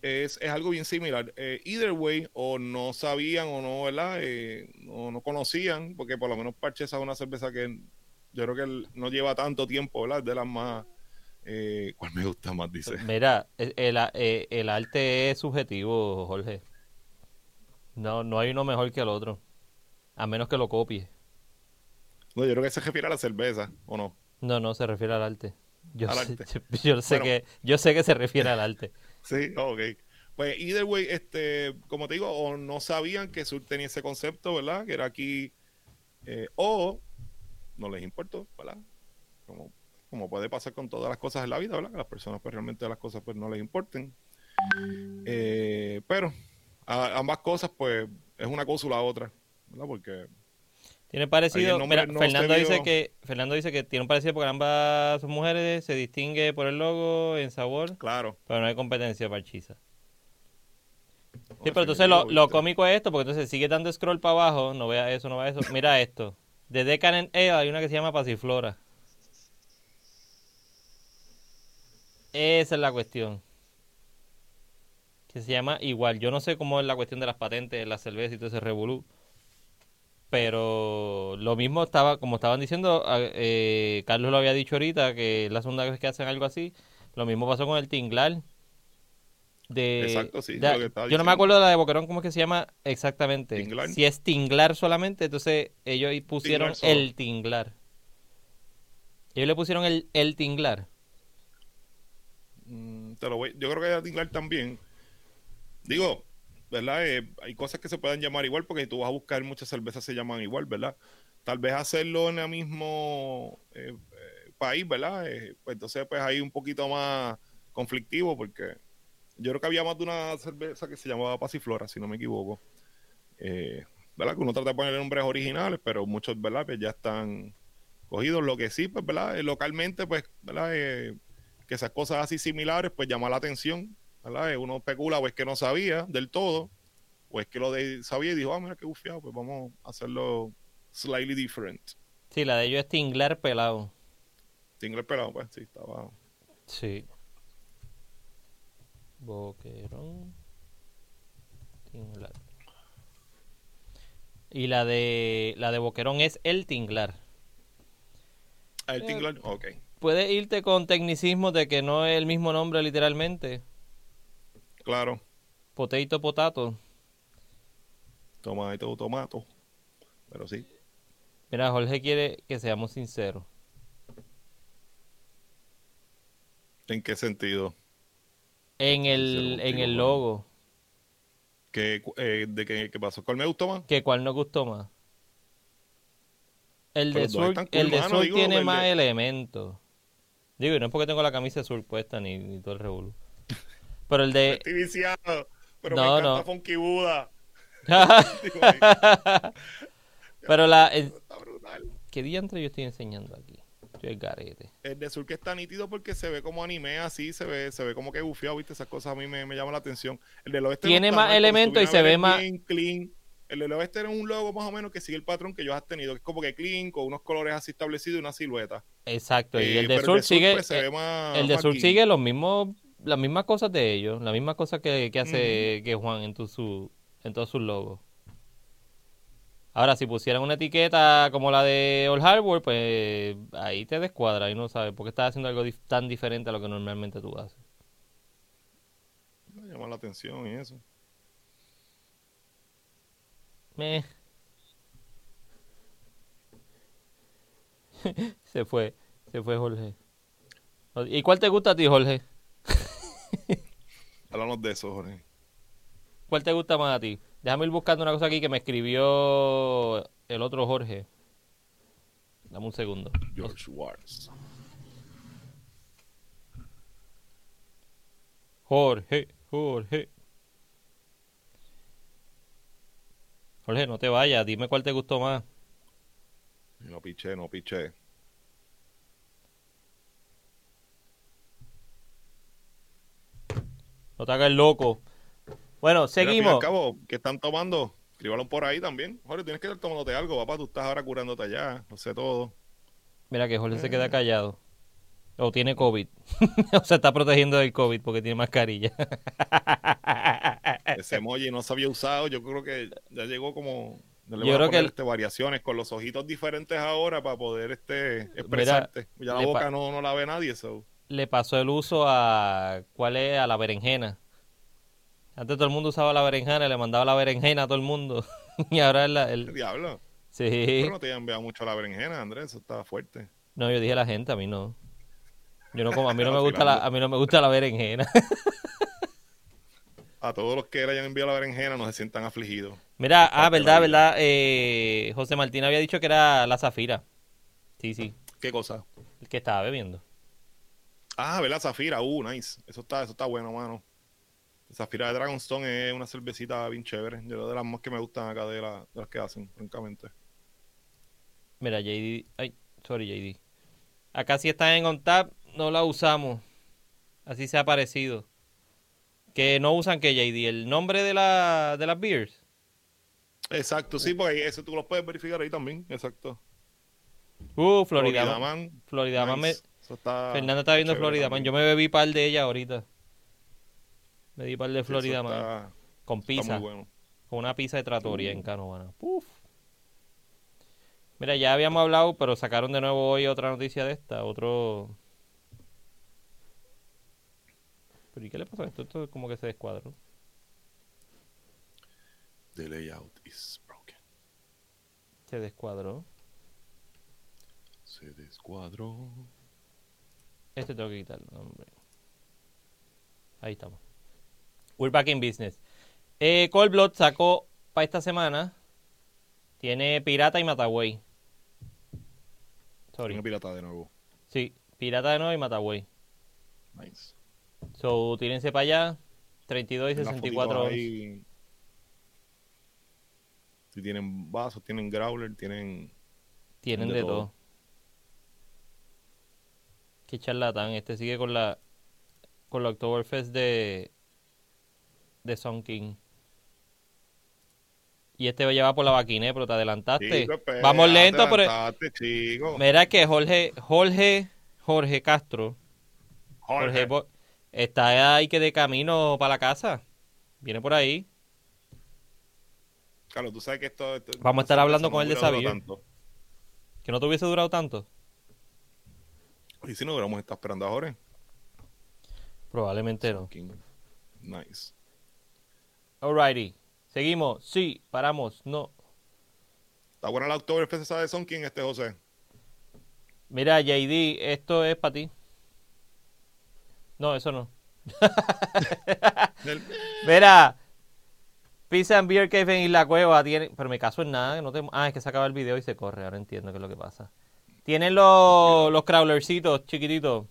es, algo bien similar. Eh, either way, o no sabían o no, ¿verdad? Eh, o no conocían, porque por lo menos Parches es una cerveza que yo creo que no lleva tanto tiempo, ¿verdad? De las más... Eh, ¿Cuál me gusta más? Dice. Mira, el, el, arte es subjetivo, Jorge. No, no hay uno mejor que el otro. A menos que lo copie. No, yo creo que se refiere a la cerveza, ¿o no? No, no, se refiere al arte. Yo, sé, Yo, sé que, yo sé que se refiere al arte. Sí, ok. Pues, either way, este, como te digo, o no sabían que Sur tenía ese concepto, ¿verdad? Que era aquí, eh, o no les importó, ¿verdad? Como, como puede pasar con todas las cosas en la vida, ¿verdad? Que las personas, pues realmente las cosas, pues no les importen. Eh, pero ambas cosas, pues, es una cosa o la otra, ¿verdad? Porque tiene parecido. Mira, Fernando dice que Fernando dice que tiene un parecido porque ambas son mujeres, se distingue por el logo, en sabor. Claro. Pero no hay competencia para Chisa. Sí, pero entonces lo, lo, cómico es esto, porque entonces sigue dando scroll para abajo, no vea eso, no vea eso. Mira esto. De Decadent Ale hay una que se llama Pasiflora. Esa es la cuestión. Que se llama igual. Yo no sé cómo es la cuestión de las patentes, la cerveza y todo ese revolú. Pero lo mismo estaba, como estaban diciendo, eh, Carlos lo había dicho ahorita, que es la segunda vez que hacen algo así. Lo mismo pasó con el Tinglar. De, Exacto, sí. yo no me acuerdo de la de Boquerón, ¿cómo es que se llama exactamente? Si es Tinglar solamente, entonces ellos pusieron el Tinglar. Ellos le pusieron el, el Tinglar. Mm, te lo voy, yo creo que el Tinglar también. Digo, ¿verdad? Eh, hay cosas que se pueden llamar igual porque si tú vas a buscar muchas cervezas se llaman igual, ¿verdad? Tal vez hacerlo en el mismo eh, eh, país, ¿verdad? pues entonces pues hay un poquito más conflictivo porque yo creo que había más de una cerveza que se llamaba Pasiflora, si no me equivoco. ¿Verdad? Que uno trata de poner nombres originales, pero muchos, ¿verdad? Pues ya están cogidos. Lo que sí, pues, ¿verdad? localmente, pues, ¿verdad? que esas cosas así similares, pues llama la atención ¿verdad? Uno especula o es que no sabía del todo, o es que lo de, sabía y dijo, ah, mira qué bufiado, pues vamos a hacerlo slightly different. Sí, la de ellos es Tingler pelado. Tingler pelado, pues sí, estaba. Sí. Boquerón. Tinglar. Y la de la de Boquerón es el Tinglar. Ah, el Tinglar, ok. Puedes irte con tecnicismo de que no es el mismo nombre literalmente, Claro. Potato, potato. Tomato, tomato. Pero sí. Mira, Jorge quiere que seamos sinceros. ¿En qué sentido? En el, en el logo. ¿Qué, eh, ¿De qué, pasó? ¿Cuál me gustó más? ¿Qué cuál no gustó más? El de Sur, el de Sur tiene más elementos. Digo, no es porque tengo la camisa de Sur puesta ni, ni todo el revolú. Pero el de. Estoy viciado. Pero no, me encanta no. Funky Buda. pero la. Está brutal. ¿Qué día entre yo estoy enseñando aquí? El garete. El de Sur que está nítido porque se ve como anime así, se ve, se ve como que bufiado, ¿viste? Esas cosas a mí me, me llaman la atención. El del oeste Tiene no más elementos y se ve más. Clean. El del oeste era un logo más o menos que sigue el patrón que ellos has tenido, que es como que clean, con unos colores así establecidos y una silueta. Exacto, y el de Sur sigue. el de Sur sigue los mismos, las mismas cosas de ellos, las mismas cosas que, que hace que Juan en, tu, su, en todos sus logos. Ahora, si pusieran una etiqueta como la de All Hardware, pues ahí te descuadra y no sabes por qué estás haciendo algo tan diferente a lo que normalmente tú haces. Me llama la atención y eso. Me. se fue, se fue Jorge. ¿Y cuál te gusta a ti, Jorge? Háblanos de eso, Jorge. ¿Cuál te gusta más a ti? Déjame ir buscando una cosa aquí que me escribió el otro Jorge. Dame un segundo. George Wars. Jorge, Jorge. Jorge, no te vayas. Dime cuál te gustó más. No piché, no piché. No te hagas loco. Bueno, seguimos. cabo, ¿qué están tomando? Escríbalo por ahí también. Jorge, tienes que estar tomándote algo, papá. Tú estás ahora curándote allá. No sé todo. Mira que Jorge se queda eh. callado. O tiene COVID. o se está protegiendo del COVID porque tiene mascarilla. Ese emoji no se había usado. Yo creo que ya llegó como. yo creo que este, variaciones con los ojitos diferentes ahora para poder este expresarte. ya la boca no, no la ve nadie. eso. Le pasó el uso a. ¿Cuál es? A la berenjena. Antes todo el mundo usaba la berenjena, le mandaba la berenjena a todo el mundo. y ahora el... ¿El diablo? Sí. Pero no te había enviado mucho la berenjena, Andrés, eso estaba fuerte. No, yo dije a la gente, a mí no. Yo no como, a mí no me gusta la, a mí no me gusta la berenjena. a todos los que le hayan enviado la berenjena no se sientan afligidos. Mira, ah, verdad, verdad, eh, José Martín había dicho que era la zafira. Sí, sí. ¿Qué cosa? El que estaba bebiendo. Ah, ¿verdad? Zafira, uh, nice. Eso está, eso está bueno, mano. Zafira de Dragonstone es una cervecita bien chévere. Yo de las más que me gustan acá de, la, de las que hacen, francamente. Mira, JD. Ay, sorry, JD. Acá si está en OnTap, no la usamos. Así se ha parecido. Que no usan que JD, el nombre de, la, de las beers. Exacto, sí, porque eso tú lo puedes verificar ahí también, exacto. Uh, Florida, Man. Florida Man. Me... Fernanda está viendo Florida Man. Yo me bebí par de ella ahorita. Me di par de Florida más. Con pizza. Con una pizza de tratoria en Canovana. Puf. Mira, ya habíamos hablado, pero sacaron de nuevo hoy otra noticia de esta. Otro. ¿Pero y qué le pasó a esto? Esto como que se descuadró. The layout is broken. Se descuadró. Se descuadró. Este tengo que quitarlo, hombre. Ahí estamos. We're back in business. Eh, Cold Blood sacó para esta semana. Tiene Pirata y Mataway. Sorry. Tiene Pirata de nuevo. Sí, Pirata de nuevo y Mataway. Nice. So, tírense para allá. 32 y 64. Ahí, si tienen vasos, tienen growler, tienen. Tienen de, todo. todo. Qué charlatán. Este sigue con la. Con la Oktoberfest de de Son King. Y este va a llevar por la vaquine, pero te adelantaste. Vamos lento, pero. Mira que Jorge, Jorge, Jorge Castro. Jorge. está ahí que de camino para la casa. Viene por ahí. Carlos, tú sabes que esto. Vamos a estar hablando con él de sabio. Que no te hubiese durado tanto. ¿Y si no hubiéramos estado esperando a Jorge? Probablemente no. Nice. Alrighty. Seguimos. Sí, paramos. No. Está buena la Oktoberfest esa de Son King, este José. Mira, JD, esto es para ti. No, eso no. Mira, Pizza and Beer Cave en Isla Cueva tiene, pero me caso en nada, no te, ah, es que se acaba el video y se corre, ahora entiendo qué es lo que pasa. Tienen los, los crawlercitos chiquititos.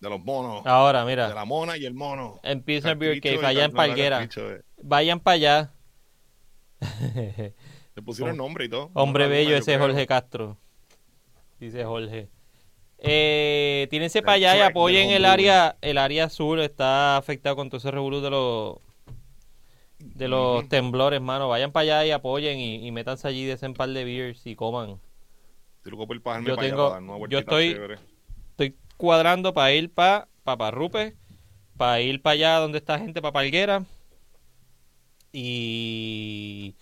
De los monos. Ahora, mira. De la mona y el mono. En Pizza and Beer Cave, allá en Palguera. Vayan para allá. Le pusieron el nombre y todo. Hombre bello, ese es Jorge Castro. Dice Jorge. Eh, tírense para allá y apoyen el área, el área azul está afectado con todo ese revolú de los de los temblores, mano. Vayan para allá y apoyen y, y métanse allí de ese par de beers y coman. Yo tengo, yo estoy, estoy cuadrando para ir para Paparrupe, para ir para allá donde está gente, para Palguera. Y,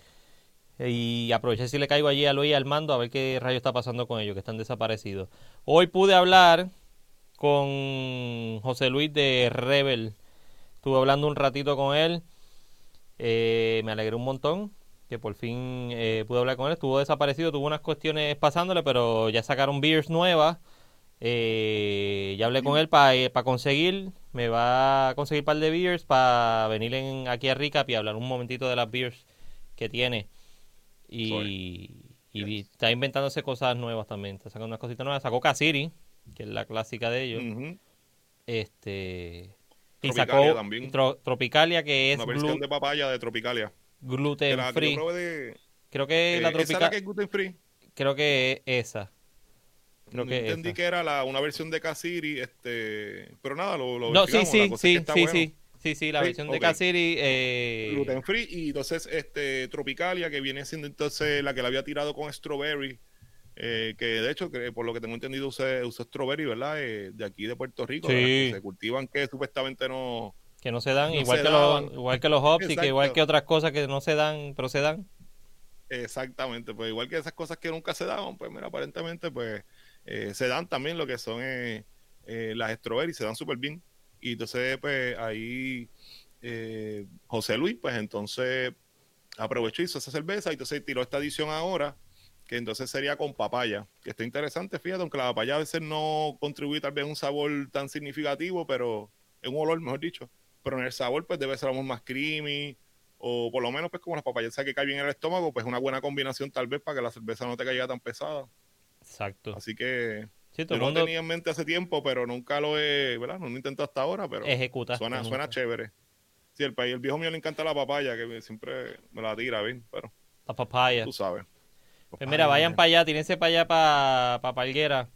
y aproveché si le caigo allí a Luis y al mando a ver qué rayo está pasando con ellos, que están desaparecidos. Hoy pude hablar con José Luis de Rebel. Estuve hablando un ratito con él. Eh, me alegré un montón que por fin eh, pude hablar con él. Estuvo desaparecido, tuvo unas cuestiones pasándole, pero ya sacaron beers nuevas. Eh, ya hablé con él para eh, conseguir, me va a conseguir un par de beers para venir en, aquí a Recap y hablar un momentito de las beers que tiene. Y, está inventándose cosas nuevas también, está sacando unas cositas nuevas. Sacó Casiri, que es la clásica de ellos. Este. Y sacó también. Tropicalia, que es. Una versión de papaya de Tropicalia gluten free. Creo que la tropical. que es gluten free? Creo que esa. Creo que entendí que era la, una versión de Casiri, este, pero nada, lo, lo No, sí, sí, sí, sí, sí. Sí, sí, la versión de Casiri. Eh... Gluten free y entonces este Tropicalia, que viene siendo entonces la que la había tirado con Strawberry. Eh, que de hecho, que por lo que tengo entendido, usa, strawberry, ¿verdad? Eh, de aquí de Puerto Rico, sí. que se cultivan que supuestamente no, que no se dan, igual, que los, igual que los hops y que igual que otras cosas que no se dan, pero se dan. Exactamente, pues igual que esas cosas que nunca se daban, pues mira, aparentemente pues eh, se dan también lo que son eh, eh, las strawberries, se dan súper bien. Y entonces pues ahí José Luis, pues entonces aprovechó y hizo esa cerveza y entonces tiró esta edición ahora, que entonces sería con papaya, que está interesante, fíjate, aunque la papaya a veces no contribuye tal vez a un sabor tan significativo, pero es un olor, mejor dicho pero en el sabor pues debe ser algo más creamy o por lo menos pues como las papayas que caen bien en el estómago, pues una buena combinación tal vez para que la cerveza no te caiga tan pesada. Exacto. Así que yo no tenía en mente hace tiempo, pero nunca lo he, ¿verdad? No lo intento hasta ahora, pero Ejecuta suena, suena chévere. Sí, el, el viejo mío le encanta la papaya, que siempre me la tira, ¿ven? Pero la papaya. Tú sabes. Pues mira, vayan para allá, tírense para allá para pa Palguera.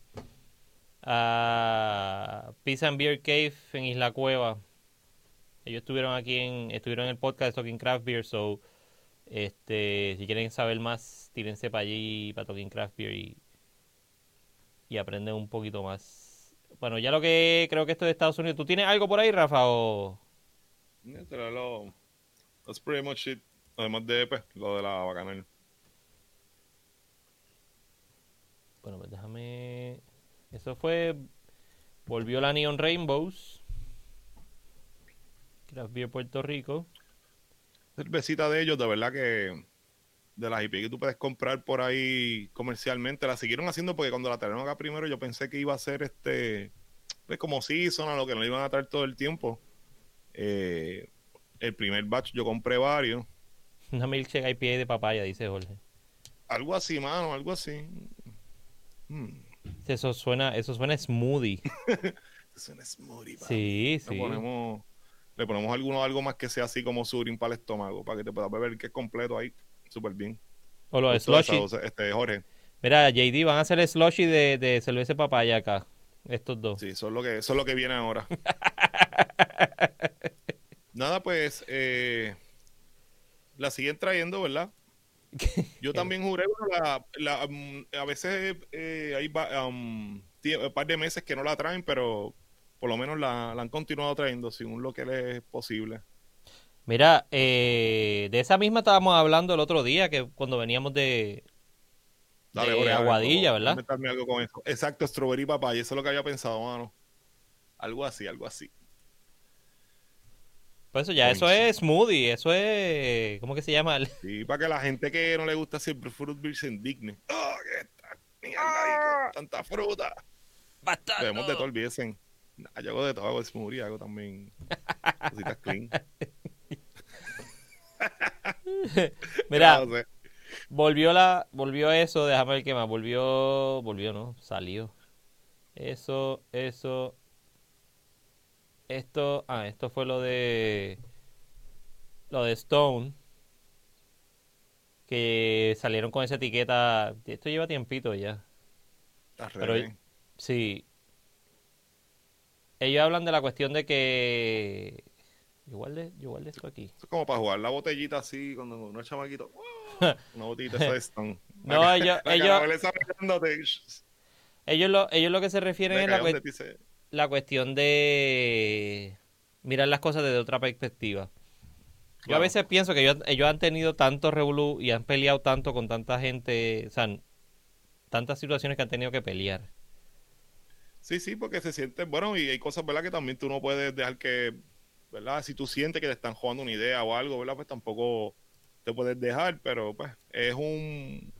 A Pizza and Beer Cave en Isla Cueva. Ellos estuvieron aquí en, estuvieron en el podcast de Talking Craft Beer, so este, si quieren saber más, tírense para allí, para Talking Craft Beer y, y aprenden un poquito más. Bueno, ya lo que creo que esto de Estados Unidos. ¿Tú tienes algo por ahí, Rafa? O... Lo, that's pretty much it. Además de pues, lo de la bacanal. Bueno, pues déjame. Eso fue. Volvió la Neon Rainbows. Craft Beer Puerto Rico. Cervecita de ellos, de verdad que de las IP que tú puedes comprar por ahí comercialmente, la siguieron haciendo porque cuando la trajeron acá primero yo pensé que iba a ser este, pues como season, a lo que no iban a traer todo el tiempo. Eh, el primer batch yo compré varios. Una milkshake IPA de papaya, dice Jorge. Algo así, mano, algo así. Hmm. Eso suena, eso suena smoothie. suena smoothie. Sí, sí. ponemos le ponemos alguno algo más que sea así como surin para el estómago, para que te puedas beber que es completo ahí, súper bien. O los slushy. Este, Jorge. Mira, JD, van a hacer el slushy de, de cerveza papaya acá, estos dos. Sí, es lo que, es lo que viene ahora. Nada, pues, eh, la siguen trayendo, ¿verdad? Yo también juré, bueno, la, mm, a veces eh, hay um, un par de meses que no la traen, pero por lo menos la, han continuado trayendo según lo que les es posible. Mira, eh, de esa misma estábamos hablando el otro día, que cuando veníamos de, Aguadilla, ¿verdad? Algo con eso. Exacto, strawberry papaya, eso es lo que había pensado, mano. Algo así, algo así. Pues eso ya, eso es smoothie, eso es, ¿cómo que se llama? Sí, para que la gente que no le gusta siempre fruit beer se indigne. ¡Oh, qué ¡Ah! tanta fruta! Bastante. Debemos de todo, olvídense. Yo hago de todo, hago smoothie, hago también cositas clean. Mira, volvió la, volvió eso, déjame ver qué más, volvió, volvió, ¿no? Salió. Eso, eso. Esto, ah, esto fue lo de, lo de Stone. Que salieron con esa etiqueta, esto lleva tiempito ya. Pero, sí, ellos hablan de la cuestión de que Igual de, igual de esto aquí. es como para jugar la botellita así cuando uno es chamaquito. Una botellita de Stone. no, ellos, ellos, ellos, lo, ellos lo que se refieren es la, la cuestión de mirar las cosas desde otra perspectiva. Yo a veces pienso que ellos, han tenido tanto revolú y han peleado tanto con tanta gente, o sea, tantas situaciones que han tenido que pelear. Sí, sí, porque se siente, bueno, y hay cosas, ¿verdad? Que también tú no puedes dejar que ¿verdad? Si tú sientes que te están jugando una idea o algo, ¿verdad? Pues tampoco te puedes dejar, pero pues es un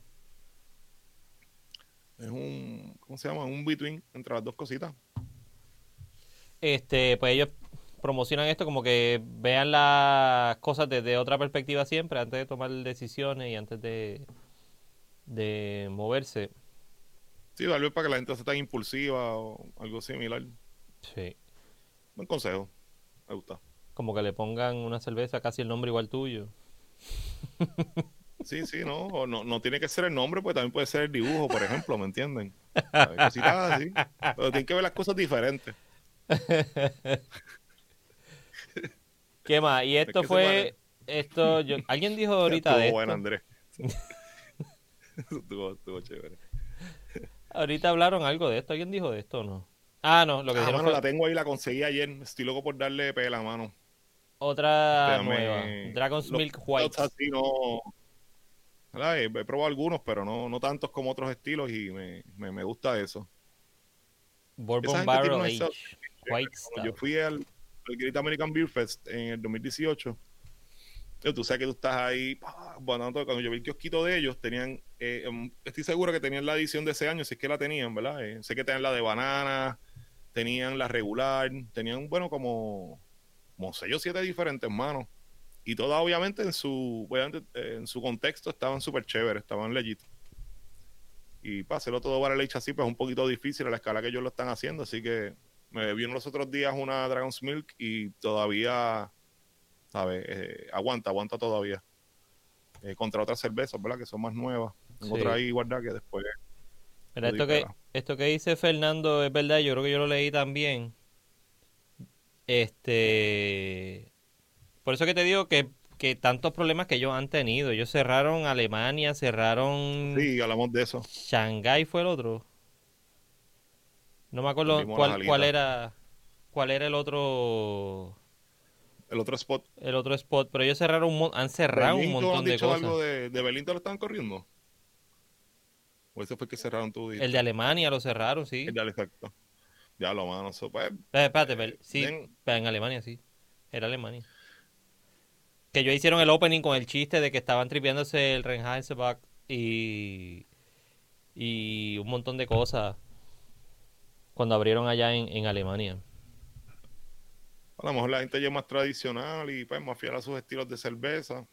es un ¿cómo se llama? Un between entre las dos cositas. Este, pues ellos promocionan esto como que vean las cosas desde otra perspectiva siempre antes de tomar decisiones y antes de de moverse. Sí, tal vez para que la gente sea tan impulsiva o algo similar. Sí. Buen consejo. Me gusta. Como que le pongan una cerveza casi el nombre igual tuyo. Sí, sí, no, no, no tiene que ser el nombre, pues también puede ser el dibujo, por ejemplo, ¿me entienden? así. Pero tienen que ver las cosas diferentes. ¿Qué más? Y esto fue, esto, yo, alguien dijo ahorita de esto. bueno, Andrés. estuvo, estuvo chévere. Ahorita hablaron algo de esto, ¿alguien dijo de esto o no? Ah, no, lo que ah, dijeron mano, la tengo ahí, la conseguí ayer. Estoy loco por darle pela, mano. Otra nueva. Dragon's Milk White. Así no... He, he, probado algunos, pero no, no tantos como otros estilos y me, me, me gusta eso. Bourbon Barrel Age. White Yo fui al, al Great American Beer Fest en el 2018. Tú sabes que tú estás ahí, cuando yo vi el kiosquito de ellos, tenían, eh, em, estoy seguro que tenían la edición de ese año, si es que la tenían, ¿verdad? Eh, sé que tenían la de banana, tenían la regular, tenían, bueno, como, como seis o siete diferentes manos. Y todas, obviamente, en su, en su contexto estaban súper chéveres, estaban legit. Y para hacerlo todo para el así, pues es un poquito difícil a la escala que ellos lo están haciendo. Así que me vieron los otros días una Dragon's Milk y todavía, ¿sabes? Eh, aguanta, aguanta todavía. Eh, contra otras cervezas, ¿verdad? Que son más nuevas. Otra ahí guarda que después esto que, esto que dice Fernando es verdad, yo creo que yo lo leí también. Este. Por eso que te digo que, que tantos problemas que ellos han tenido. Ellos cerraron Alemania, cerraron. Sí, hablamos de eso. Shanghái fue el otro. No me acuerdo cuál, cuál era. ¿Cuál era el otro? El otro spot. El otro spot. Pero ellos cerraron un, han cerrado un montón de cosas. algo de, de Belinto lo estaban corriendo? ¿O ese fue el que cerraron tú? El de Alemania lo cerraron, sí. El de exacto. Ya lo mano, eso pues. Eh, espérate, sí, en Alemania sí. Era Alemania. Que ellos hicieron el opening con el chiste de que estaban tripeándose el Reinhardt's y y un montón de cosas cuando abrieron allá en, en Alemania. A lo mejor la gente ya es más tradicional y pues más fiel a sus estilos de cerveza.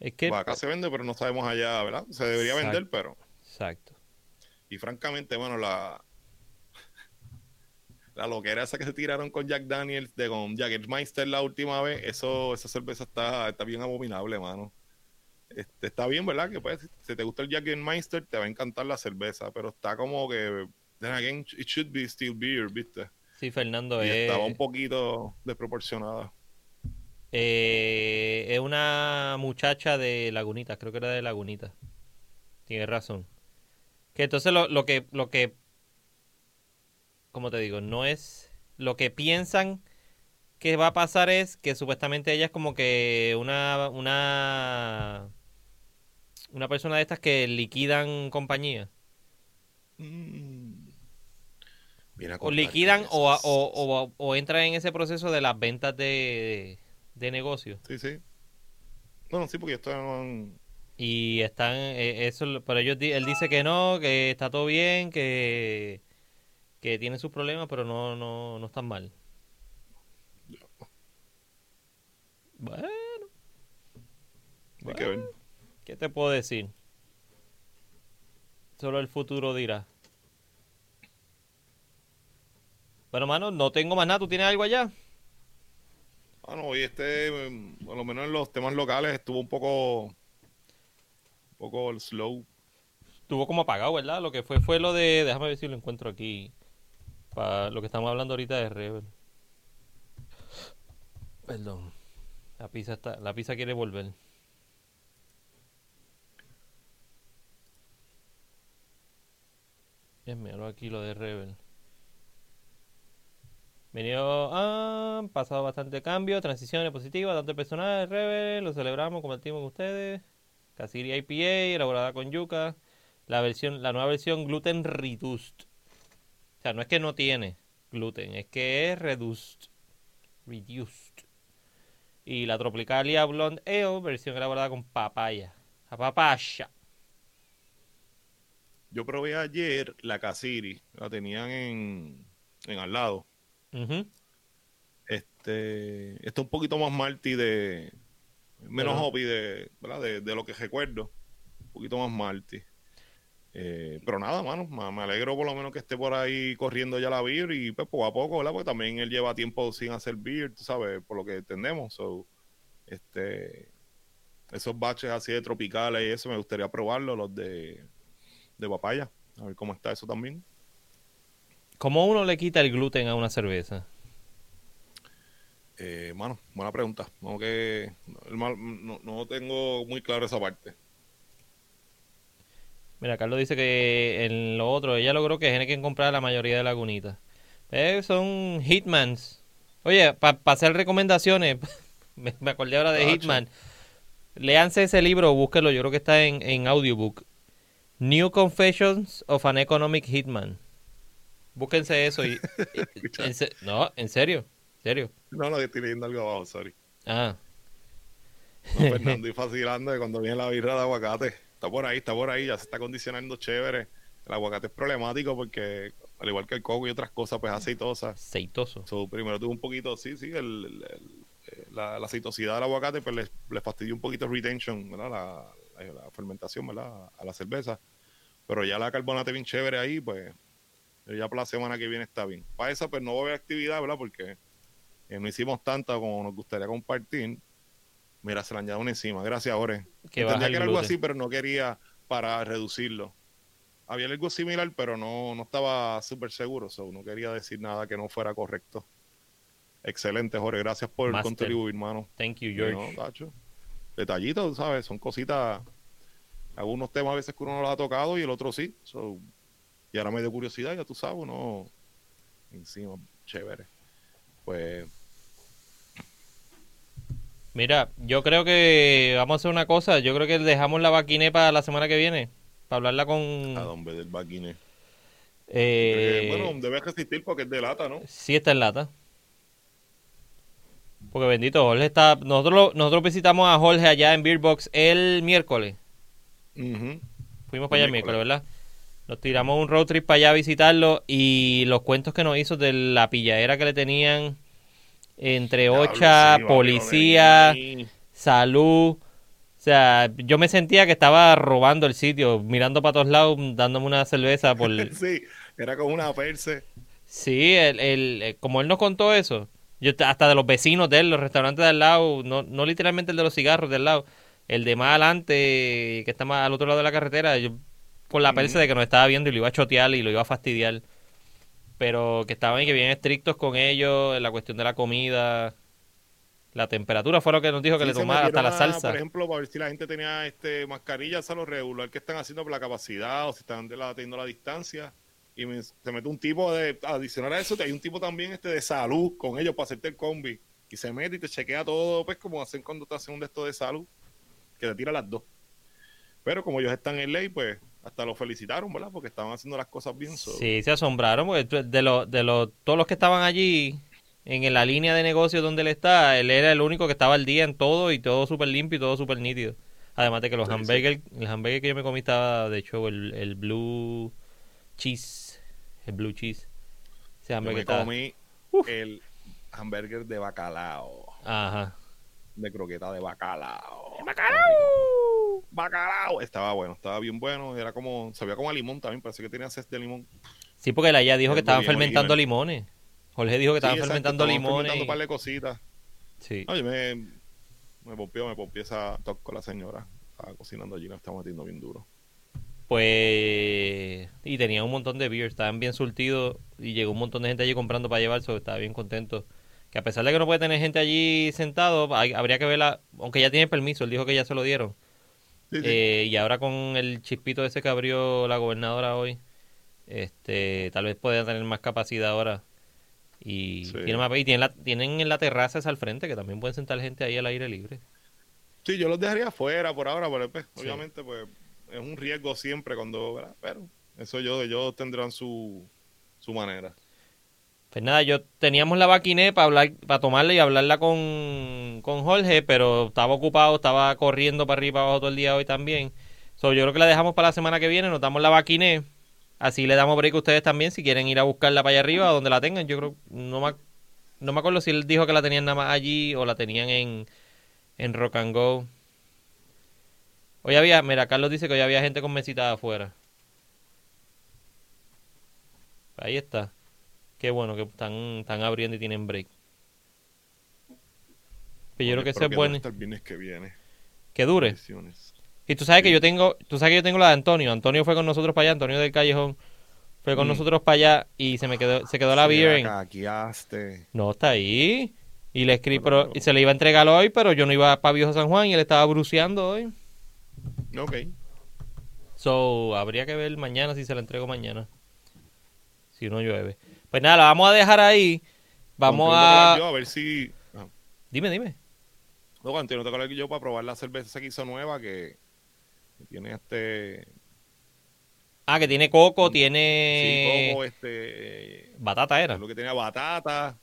Es que... acá se vende, pero no sabemos allá, ¿verdad? Se debería vender, pero... Exacto. Y francamente, bueno, la... La loquera esa que se tiraron con Jack Daniels, de con Meister la última vez, eso, esa cerveza está, está bien abominable, mano. Este, está bien, ¿verdad? Que pues, si te gusta el Meister, te va a encantar la cerveza, pero está como que, then again, it should be still beer, ¿viste? Sí, Fernando, y estaba un poquito desproporcionada. Eh, es una muchacha de Lagunitas, creo que era de Lagunitas. Tienes razón. Que entonces lo, lo que, lo que, como te digo, no es lo que piensan que va a pasar es que supuestamente ella es como que una, una, una persona de estas que liquidan compañía. Mm. O liquidan o, o, o entran en ese proceso de las ventas de, de negocio. Sí, sí. Bueno, sí, porque están... Y están, eh, eso, pero ellos, él dice que no, que está todo bien, que, que tiene sus problemas, pero no, no, no están mal. Bueno. ¿Qué te puedo decir? Solo el futuro dirá. Bueno, mano, no tengo más nada. ¿Tú tienes algo allá? Bueno, hoy este, por lo menos en los temas locales, estuvo un poco, un poco slow. Estuvo como apagado, ¿verdad? Lo que fue fue lo de, déjame ver si lo encuentro aquí. Para lo que estamos hablando ahorita de Rebel. Perdón. La pizza está, la pizza quiere volver. Es míralo aquí lo de Rebel. Venido, han pasado bastante cambio, transiciones positivas, tanto personal, Rebel, lo celebramos, compartimos con ustedes. Casiri IPA, elaborada con yuca. La versión, la nueva versión gluten reduced. O sea, no es que no tiene gluten, es que es reduced. Reduced. Y la Tropicalia Blonde Ale, versión elaborada con papaya. A papaya. Yo probé ayer la Casiri, la tenían en, en al lado. Este, está un poquito más malty de menos hobby de, De, lo que recuerdo. Un poquito más malty. Eh, pero nada, mano, me alegro por lo menos que esté por ahí corriendo ya la beer y pues poco a poco, ¿verdad? Porque también él lleva tiempo sin hacer beer, tú sabes, por lo que entendemos. este, esos baches así de tropicales y eso me gustaría probarlo, los de, de papaya, a ver cómo está eso también. ¿Cómo uno le quita el gluten a una cerveza? Eh, mano, buena pregunta. No, que, no, tengo muy claro esa parte. Mira, Carlos dice que en lo otro ella logró que tiene que comprar la mayoría de lagunitas. Eh, son Hitmans. Oye, para hacer recomendaciones, me, acordé ahora de Hitman. Leanse ese libro, búsquelo, yo creo que está en, en audiobook. New Confessions of an Economic Hitman. Búsquense eso y... no, en serio, en serio. No, no, estoy leyendo algo abajo, sorry. Ah. No, Fernando y facilando de cuando viene la birra de aguacate. Está por ahí, está por ahí, ya se está condicionando chévere. El aguacate es problemático porque, al igual que el coco y otras cosas, pues aceitosa. Aceitoso. primero tuvo un poquito, sí, sí, el, eh, la, aceitosidad del aguacate, pues le, le fastidió un poquito el retention, ¿verdad? La, la, fermentación, ¿verdad? A la cerveza. Pero ya la carbonate bien chévere ahí, pues ya para la semana que viene está bien. Para esa, pues no va a haber actividad, ¿verdad? Porque eh, no hicimos tanta como nos gustaría compartir. Mira, se la añadieron encima. Gracias, Ore. Que Entendía que era algo así, pero no quería para reducirlo. Había algo similar, pero no, no estaba súper seguro. no quería decir nada que no fuera correcto. Excelente, Jorge. Gracias por contribuir, hermano. Thank you, George. Detallitos, ¿sabes? Son cositas. Algunos temas a veces que uno no los ha tocado y el otro sí. Y ahora me dio curiosidad, ya tú sabes, uno encima, chévere. Pues Mira, yo creo que vamos a hacer una cosa. Yo creo que dejamos la vaquiné para la semana que viene. Para hablarla con. ¿A dónde del vaquiné? Eh... Bueno, debe existir porque es de lata, ¿no? Sí, está en lata. Porque bendito, Jorge está. Nosotros, nosotros visitamos a Jorge allá en Beerbox el miércoles. Fuimos para allá el miércoles, ¿verdad? Nos tiramos un road trip para allá a visitarlo y los cuentos que nos hizo de la pilladera que le tenían entre Ocha, policía, salud. O sea, yo me sentía que estaba robando el sitio, mirando para todos lados, dándome una cerveza por... sí, era como una perse. Sí, el, el, eh, como él nos contó eso, yo hasta de los vecinos de él, los restaurantes de al lado, no, no literalmente el de los cigarros de al lado, el de más adelante, que está más al otro lado de la carretera, yo con la perse de que nos estaba viendo y lo iba a chotear y lo iba a fastidiar pero que estaban y que bien estrictos con ellos en la cuestión de la comida. La temperatura fue lo que nos dijo que le tomara hasta la salsa. Por ejemplo, para ver si la gente tenía este mascarillas a lo regular que están haciendo por la capacidad o si están de la, teniendo la distancia. Y se mete un tipo de, adicional a eso, hay un tipo también este de salud con ellos para hacerte el combi. Y se mete y te chequea todo, pues como hacen cuando te hacen un de estos de salud, que te tira las dos. Pero como ellos están en ley, pues hasta lo felicitaron, ¿verdad? Porque estaban haciendo las cosas bien. Sí, se asombraron, porque de, lo, de lo, todos los que estaban allí, en la línea de negocio donde él está, él era el único que estaba al día en todo y todo súper limpio y todo súper nítido. Además de que los hamburgues, el hamburger que yo me comí estaba, de hecho, el, el blue cheese, el blue cheese. Ese me comí el hamburger de bacalao. Ajá. De croqueta de bacalao. ¡De bacalao! Bacalao. Estaba bueno, estaba bien bueno. Era como, sabía como a limón también, parece que tenía cés de limón. Sí, porque la ya dijo que estaban fermentando limones. Jorge dijo que estaban fermentando limones. Fermentando un par de cositas. Sí. Oye, me, me pompió, me pompió esa toc con la señora. Estaba cocinando allí, nos estaba metiendo bien duro. Pues. Y tenía un montón de beer, estaban bien surtidos y llegó un montón de gente allí comprando para llevar, so estaba bien contento. Que a pesar de que no puede tener gente allí sentado, hay- habría que verla, aunque ya tiene permiso, él dijo que ya se lo dieron. Sí, sí. Eh, y ahora con el chispito ese que abrió la gobernadora hoy, este, tal vez pueda tener más capacidad ahora. Y, Sí. tiene más- y tienen, la, tienen en la terraza esa al frente, que también pueden sentar gente ahí al aire libre. Sí, yo los dejaría afuera por ahora, pero pues, obviamente pues es un riesgo siempre cuando, ¿verdad? pero eso yo, ellos tendrán su, su manera. Pues nada, yo teníamos la vaquiné para hablar, para tomarla y hablarla con, con Jorge, pero estaba ocupado, estaba corriendo para arriba y para abajo todo el día hoy también. So, yo creo que la dejamos para la semana que viene, nos damos la vaquiné, así le damos break a ustedes también si quieren ir a buscarla para allá arriba o donde la tengan. Yo creo, no me, no me acuerdo si él dijo que la tenían nada más allí o la tenían en, en Rock and Go. Hoy había, mira, Carlos dice que hoy había gente con mesitas afuera. Ahí está. Qué bueno que están, están abriendo y tienen break. Pero yo creo que eso es bueno. hasta el viernes que viene. Que dure. Y tú sabes que yo tengo, tú sabes que yo tengo la de Antonio. Antonio fue con nosotros para allá, Antonio del Callejón. Fue con Mm. nosotros para allá y se me quedó, se quedó la Hackeaste. No, está ahí. Y le escribí, Pero- pero, y se le iba a entregar hoy, pero yo no iba para Viejo San Juan y él estaba bruceando hoy. Ok. So, habría que ver mañana si se la entrego mañana. Si no llueve. Pues nada, la vamos a dejar ahí. Vamos no a... Yo, a ver si. ah, Dime, dime. No, Antonio, tengo que yo para probar la cerveza que hizo nueva que, que tiene este. Ah, que tiene coco, Sí, tiene... coco, este. Batata era. Lo que tenía batata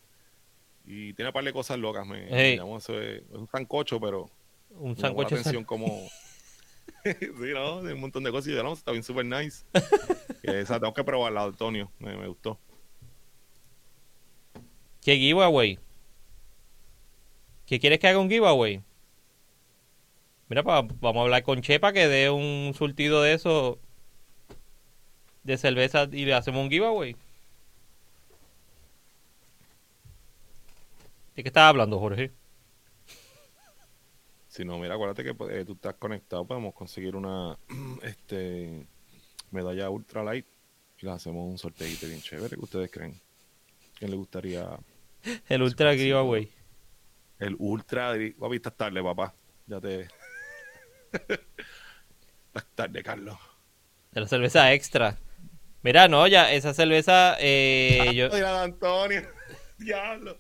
y tiene un par de cosas locas. Me, Hey. me llamó eso de- es un sancocho, pero Un me sancocho. atención como. sí, no, de un montón de cosas y yo, no, está bien super nice. Esa tengo que probarla, Antonio. Me, me gustó. ¿Qué giveaway? ¿Qué quieres que haga un giveaway? Mira, pa- vamos a hablar con Chepa que dé un surtido de eso de cerveza y le hacemos un giveaway. ¿De qué estás hablando, Jorge? Si no, mira, acuérdate que pues, eh, tú estás conectado, podemos conseguir una este medalla ultra light y le hacemos un sorteito bien chévere. ¿Qué ustedes creen? ¿Quién le gustaría El ultra giveaway. el ultra? Papi, estás tarde, papá. Ya te. estás tarde, Carlos. De la cerveza extra. Mira, no, ya, esa cerveza, eh, yo... Mira, Antonio. Diablo.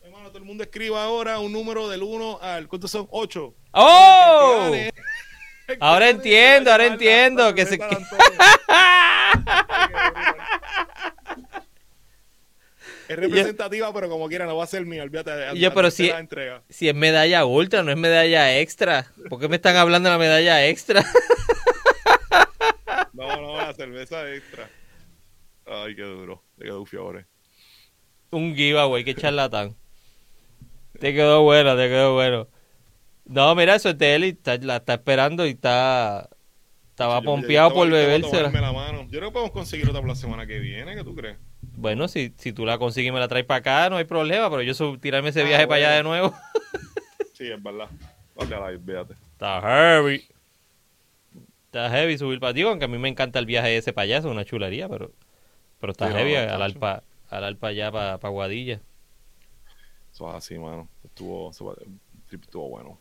Hermano, todo el mundo escriba ahora un número del 1 al. ¿Cuántos son? 8. ¡Oh! Ahora entiendo, ahora entiendo que se- Es representativa, pero como quiera no va a ser mía, olvídate. de- Yo, pero si- entrega. Si es medalla ultra, no es medalla extra. ¿Por qué me están hablando de la medalla extra? No, no, la cerveza extra. Ay, qué duro. Te quedó fiore. Un giveaway, qué charlatán. Te quedó bueno, te quedó bueno. No, mira, eso es de él y está- la está esperando y está. Estaba yo pompeado por bebérsela. tomarme la mano. Yo creo que podemos conseguir otra para la semana que viene, ¿qué tú crees? Bueno, si, si tú la consigues y me la traes para acá, no hay problema, pero yo sub- tirarme ese Ah, viaje para allá de nuevo. Sí, es verdad. Vale, la fíjate. Está heavy. Está heavy subir para ti, aunque a mí me encanta el viaje ese para allá, es una chulería, pero, pero está Sí, no, heavy muchacho. al alpa, al alpa allá para Guadilla. Eso es así, mano. Estuvo, trip estuvo bueno.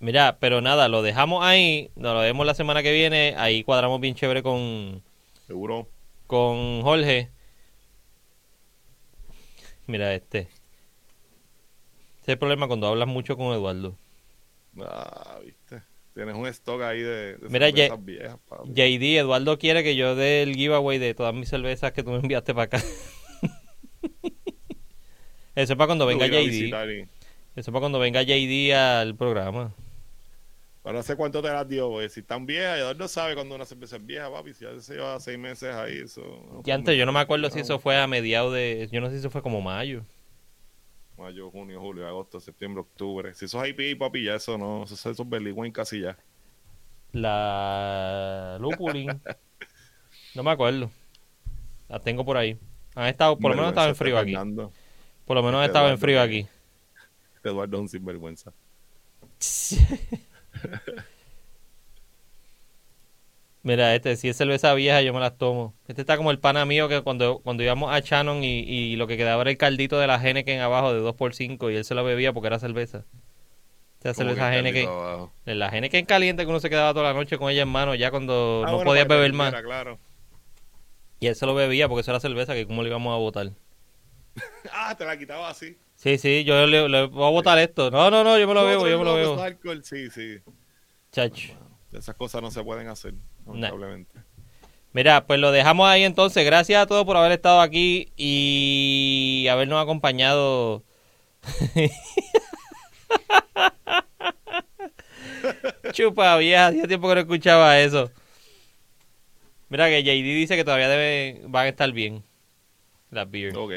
Mira, pero nada, lo dejamos ahí, nos lo vemos la semana que viene, ahí cuadramos bien chévere con, Seguro. Con Jorge. Mira este. Ese es el problema cuando hablas mucho con Eduardo. Ah, viste. Tienes un stock ahí de, de Mira, cervezas viejas, papi. JD, Eduardo quiere que yo dé el giveaway de todas mis cervezas que tú me enviaste para acá. Eso es para cuando venga JD. Eso es para cuando venga JD al programa. Ahora no sé cuánto te las dio, güey. Si están viejas, Eduardo sabe cuando una cerveza es vieja, papi. Si ya se lleva seis meses ahí, eso. no Y antes yo no me acuerdo si eso fue a mediados de... Yo no sé si eso fue como mayo. Mayo, junio, julio, agosto, septiembre, octubre. Si eso es IP, papi, ya eso no. Eso, eso es Berlín casi ya. La Lupulin. No me acuerdo. La tengo por ahí. Han estado, por lo menos estaba en frío aquí. Fernando. Por lo menos Este estaba en frío aquí. Eduardo es un sinvergüenza. Mira, este, si es cerveza vieja, yo me las tomo. Este está como el pana mío que cuando, cuando íbamos a Shannon y, y lo que quedaba era el caldito de la Henneken abajo de 2x5 y él se lo bebía porque era cerveza. Esta cerveza Henneken. La Henneken caliente que uno se quedaba toda la noche con ella en mano ya cuando ah, no podía beber más. Claro. Y él se lo bebía porque eso era cerveza que cómo le íbamos a botar. ah, te la quitaba así. Sí, sí, yo le, voy a botar esto. No, no, no, yo me lo bebo, yo me lo bebo. sí, sí. Chacho. Esas cosas no se pueden hacer, lamentablemente. Mira, pues lo dejamos ahí entonces. Gracias a todos por haber estado aquí y habernos acompañado. Chupa vieja, hacía tiempo que no escuchaba eso. Mira que JD dice que todavía debe, van a estar bien las beers. Ok.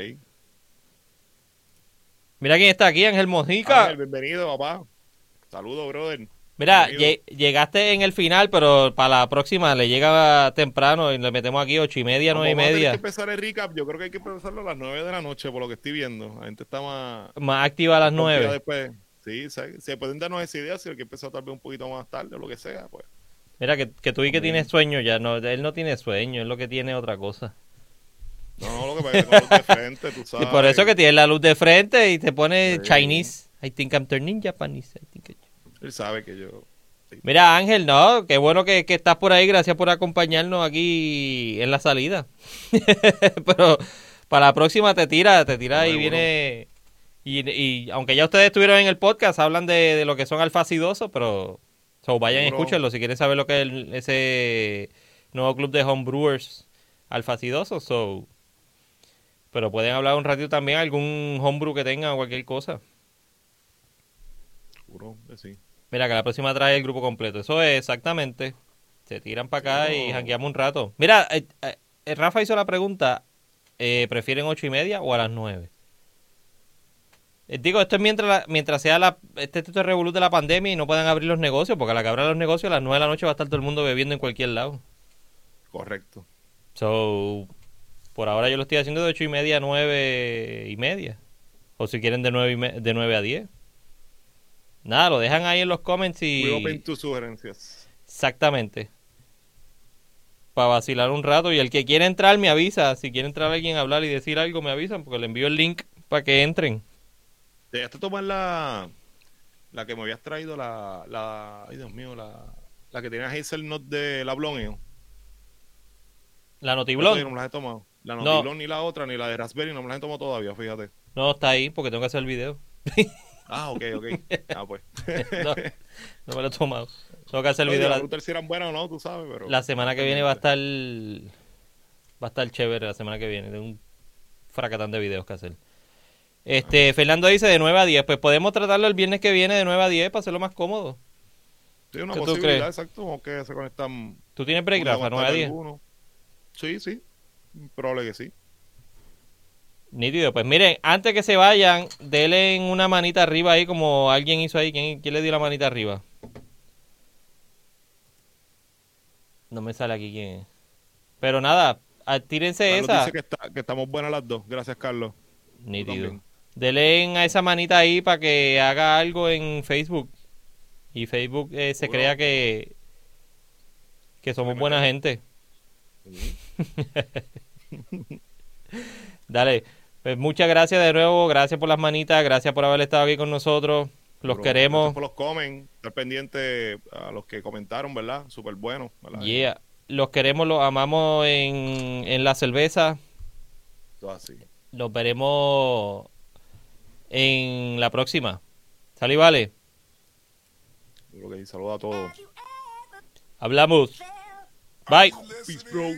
Mira quién está aquí, Ángel Mojica. bienvenido, papá. Saludos, brother. Mira, llegaste en el final, pero para la próxima le llega temprano y le metemos aquí ocho y media, nueve y media. Hay que empezar el recap. Yo creo que hay que empezarlo a las nueve de la noche, por lo que estoy viendo. La gente está más... Más activa a las nueve. Después. Sí, se pueden darnos esa idea si hay que empezar tal vez un poquito más tarde o lo que sea, pues. Mira, que, que tú y que tienes sueño ya. no Él no tiene sueño, es lo que tiene otra cosa. No, lo que pasa es que luz de frente, tú sabes. Y por eso que tiene la luz de frente y te pone Chinese. I think I'm turning Japanese. I think Él sabe que yo Mira, Ángel, no, qué bueno que, estás por ahí. Gracias por acompañarnos aquí en la salida. Pero para la próxima te tira, te tira y viene. Y, aunque ya ustedes estuvieron en el podcast, hablan de, lo que son alfacidosos, pero so, vayan y escúchenlo si quieren saber lo que es ese nuevo club de homebrewers alfacidosos. So. Pero pueden hablar un ratito también algún homebrew que tenga o cualquier cosa. Seguro que sí. Mira, que la próxima trae el grupo completo. Eso es exactamente. Se tiran para acá y jangueamos un rato. Mira, eh, eh, Rafa hizo la pregunta: eh, ¿prefieren ocho y media o a las nueve? digo, esto es mientras, mientras sea la, este, este revoluto de la pandemia y no puedan abrir los negocios, porque a la que abran los negocios a las nueve de la noche va a estar todo el mundo bebiendo en cualquier lado. Correcto. So, por ahora yo lo estoy haciendo de ocho y media a nueve y media. O si quieren de nueve, de nueve a diez. Nada, lo dejan ahí en los comments y... open tus sugerencias. Exactamente. Para vacilar un rato. Y el que quiera entrar me avisa. Si quiere entrar alguien a hablar y decir algo, me avisan. Porque le envío el link para que entren. ¿Te tomar la... La que me habías traído, la... la ay, Dios mío, la... La que tenía Hazelnut de la Blonde. ¿La Notiblon? No me las he tomado. La Notiblon ni la otra, ni la de Raspberry, no me las he tomado todavía, fíjate. No, está ahí porque tengo que hacer el video. Ah, ok, ok. Ah, pues. no, me lo he tomado. Tengo que hacer el video. La, la si eran buenas o no, tú sabes, pero... La semana que viene va a estar... Va a estar chévere la semana que viene. Tengo un fracatán de videos que hacer. Este, Fernando dice de 9 a 10. Pues podemos tratarlo el viernes que viene de 9 a 10 para hacerlo más cómodo. Sí, una posibilidad, exacto, que se conectan... ¿Tú tienes break, Rafa, 9 a 10? Sí, sí. Probable que sí. Nítido, pues miren, antes que se vayan, denle una manita arriba ahí como alguien hizo ahí. ¿Quién, le dio la manita arriba? No me sale aquí quién es. Pero nada, tírense esa. Dice que, que estamos buenas las dos. Gracias, Carlos. Nítido. Denle a esa manita ahí para que haga algo en Facebook. Y Facebook eh, se crea que, que somos buena gente. Dale. Pues muchas gracias de nuevo, gracias por las manitas, gracias por haber estado aquí con nosotros. Los queremos. por los comen, estar pendiente a los que comentaron, ¿verdad? Súper bueno. Yeah. Los queremos, los amamos en, en la cerveza. Todo así. Los veremos en la próxima. Salí, vale. Saludos a todos. Hablamos. Bye. Peace, bro.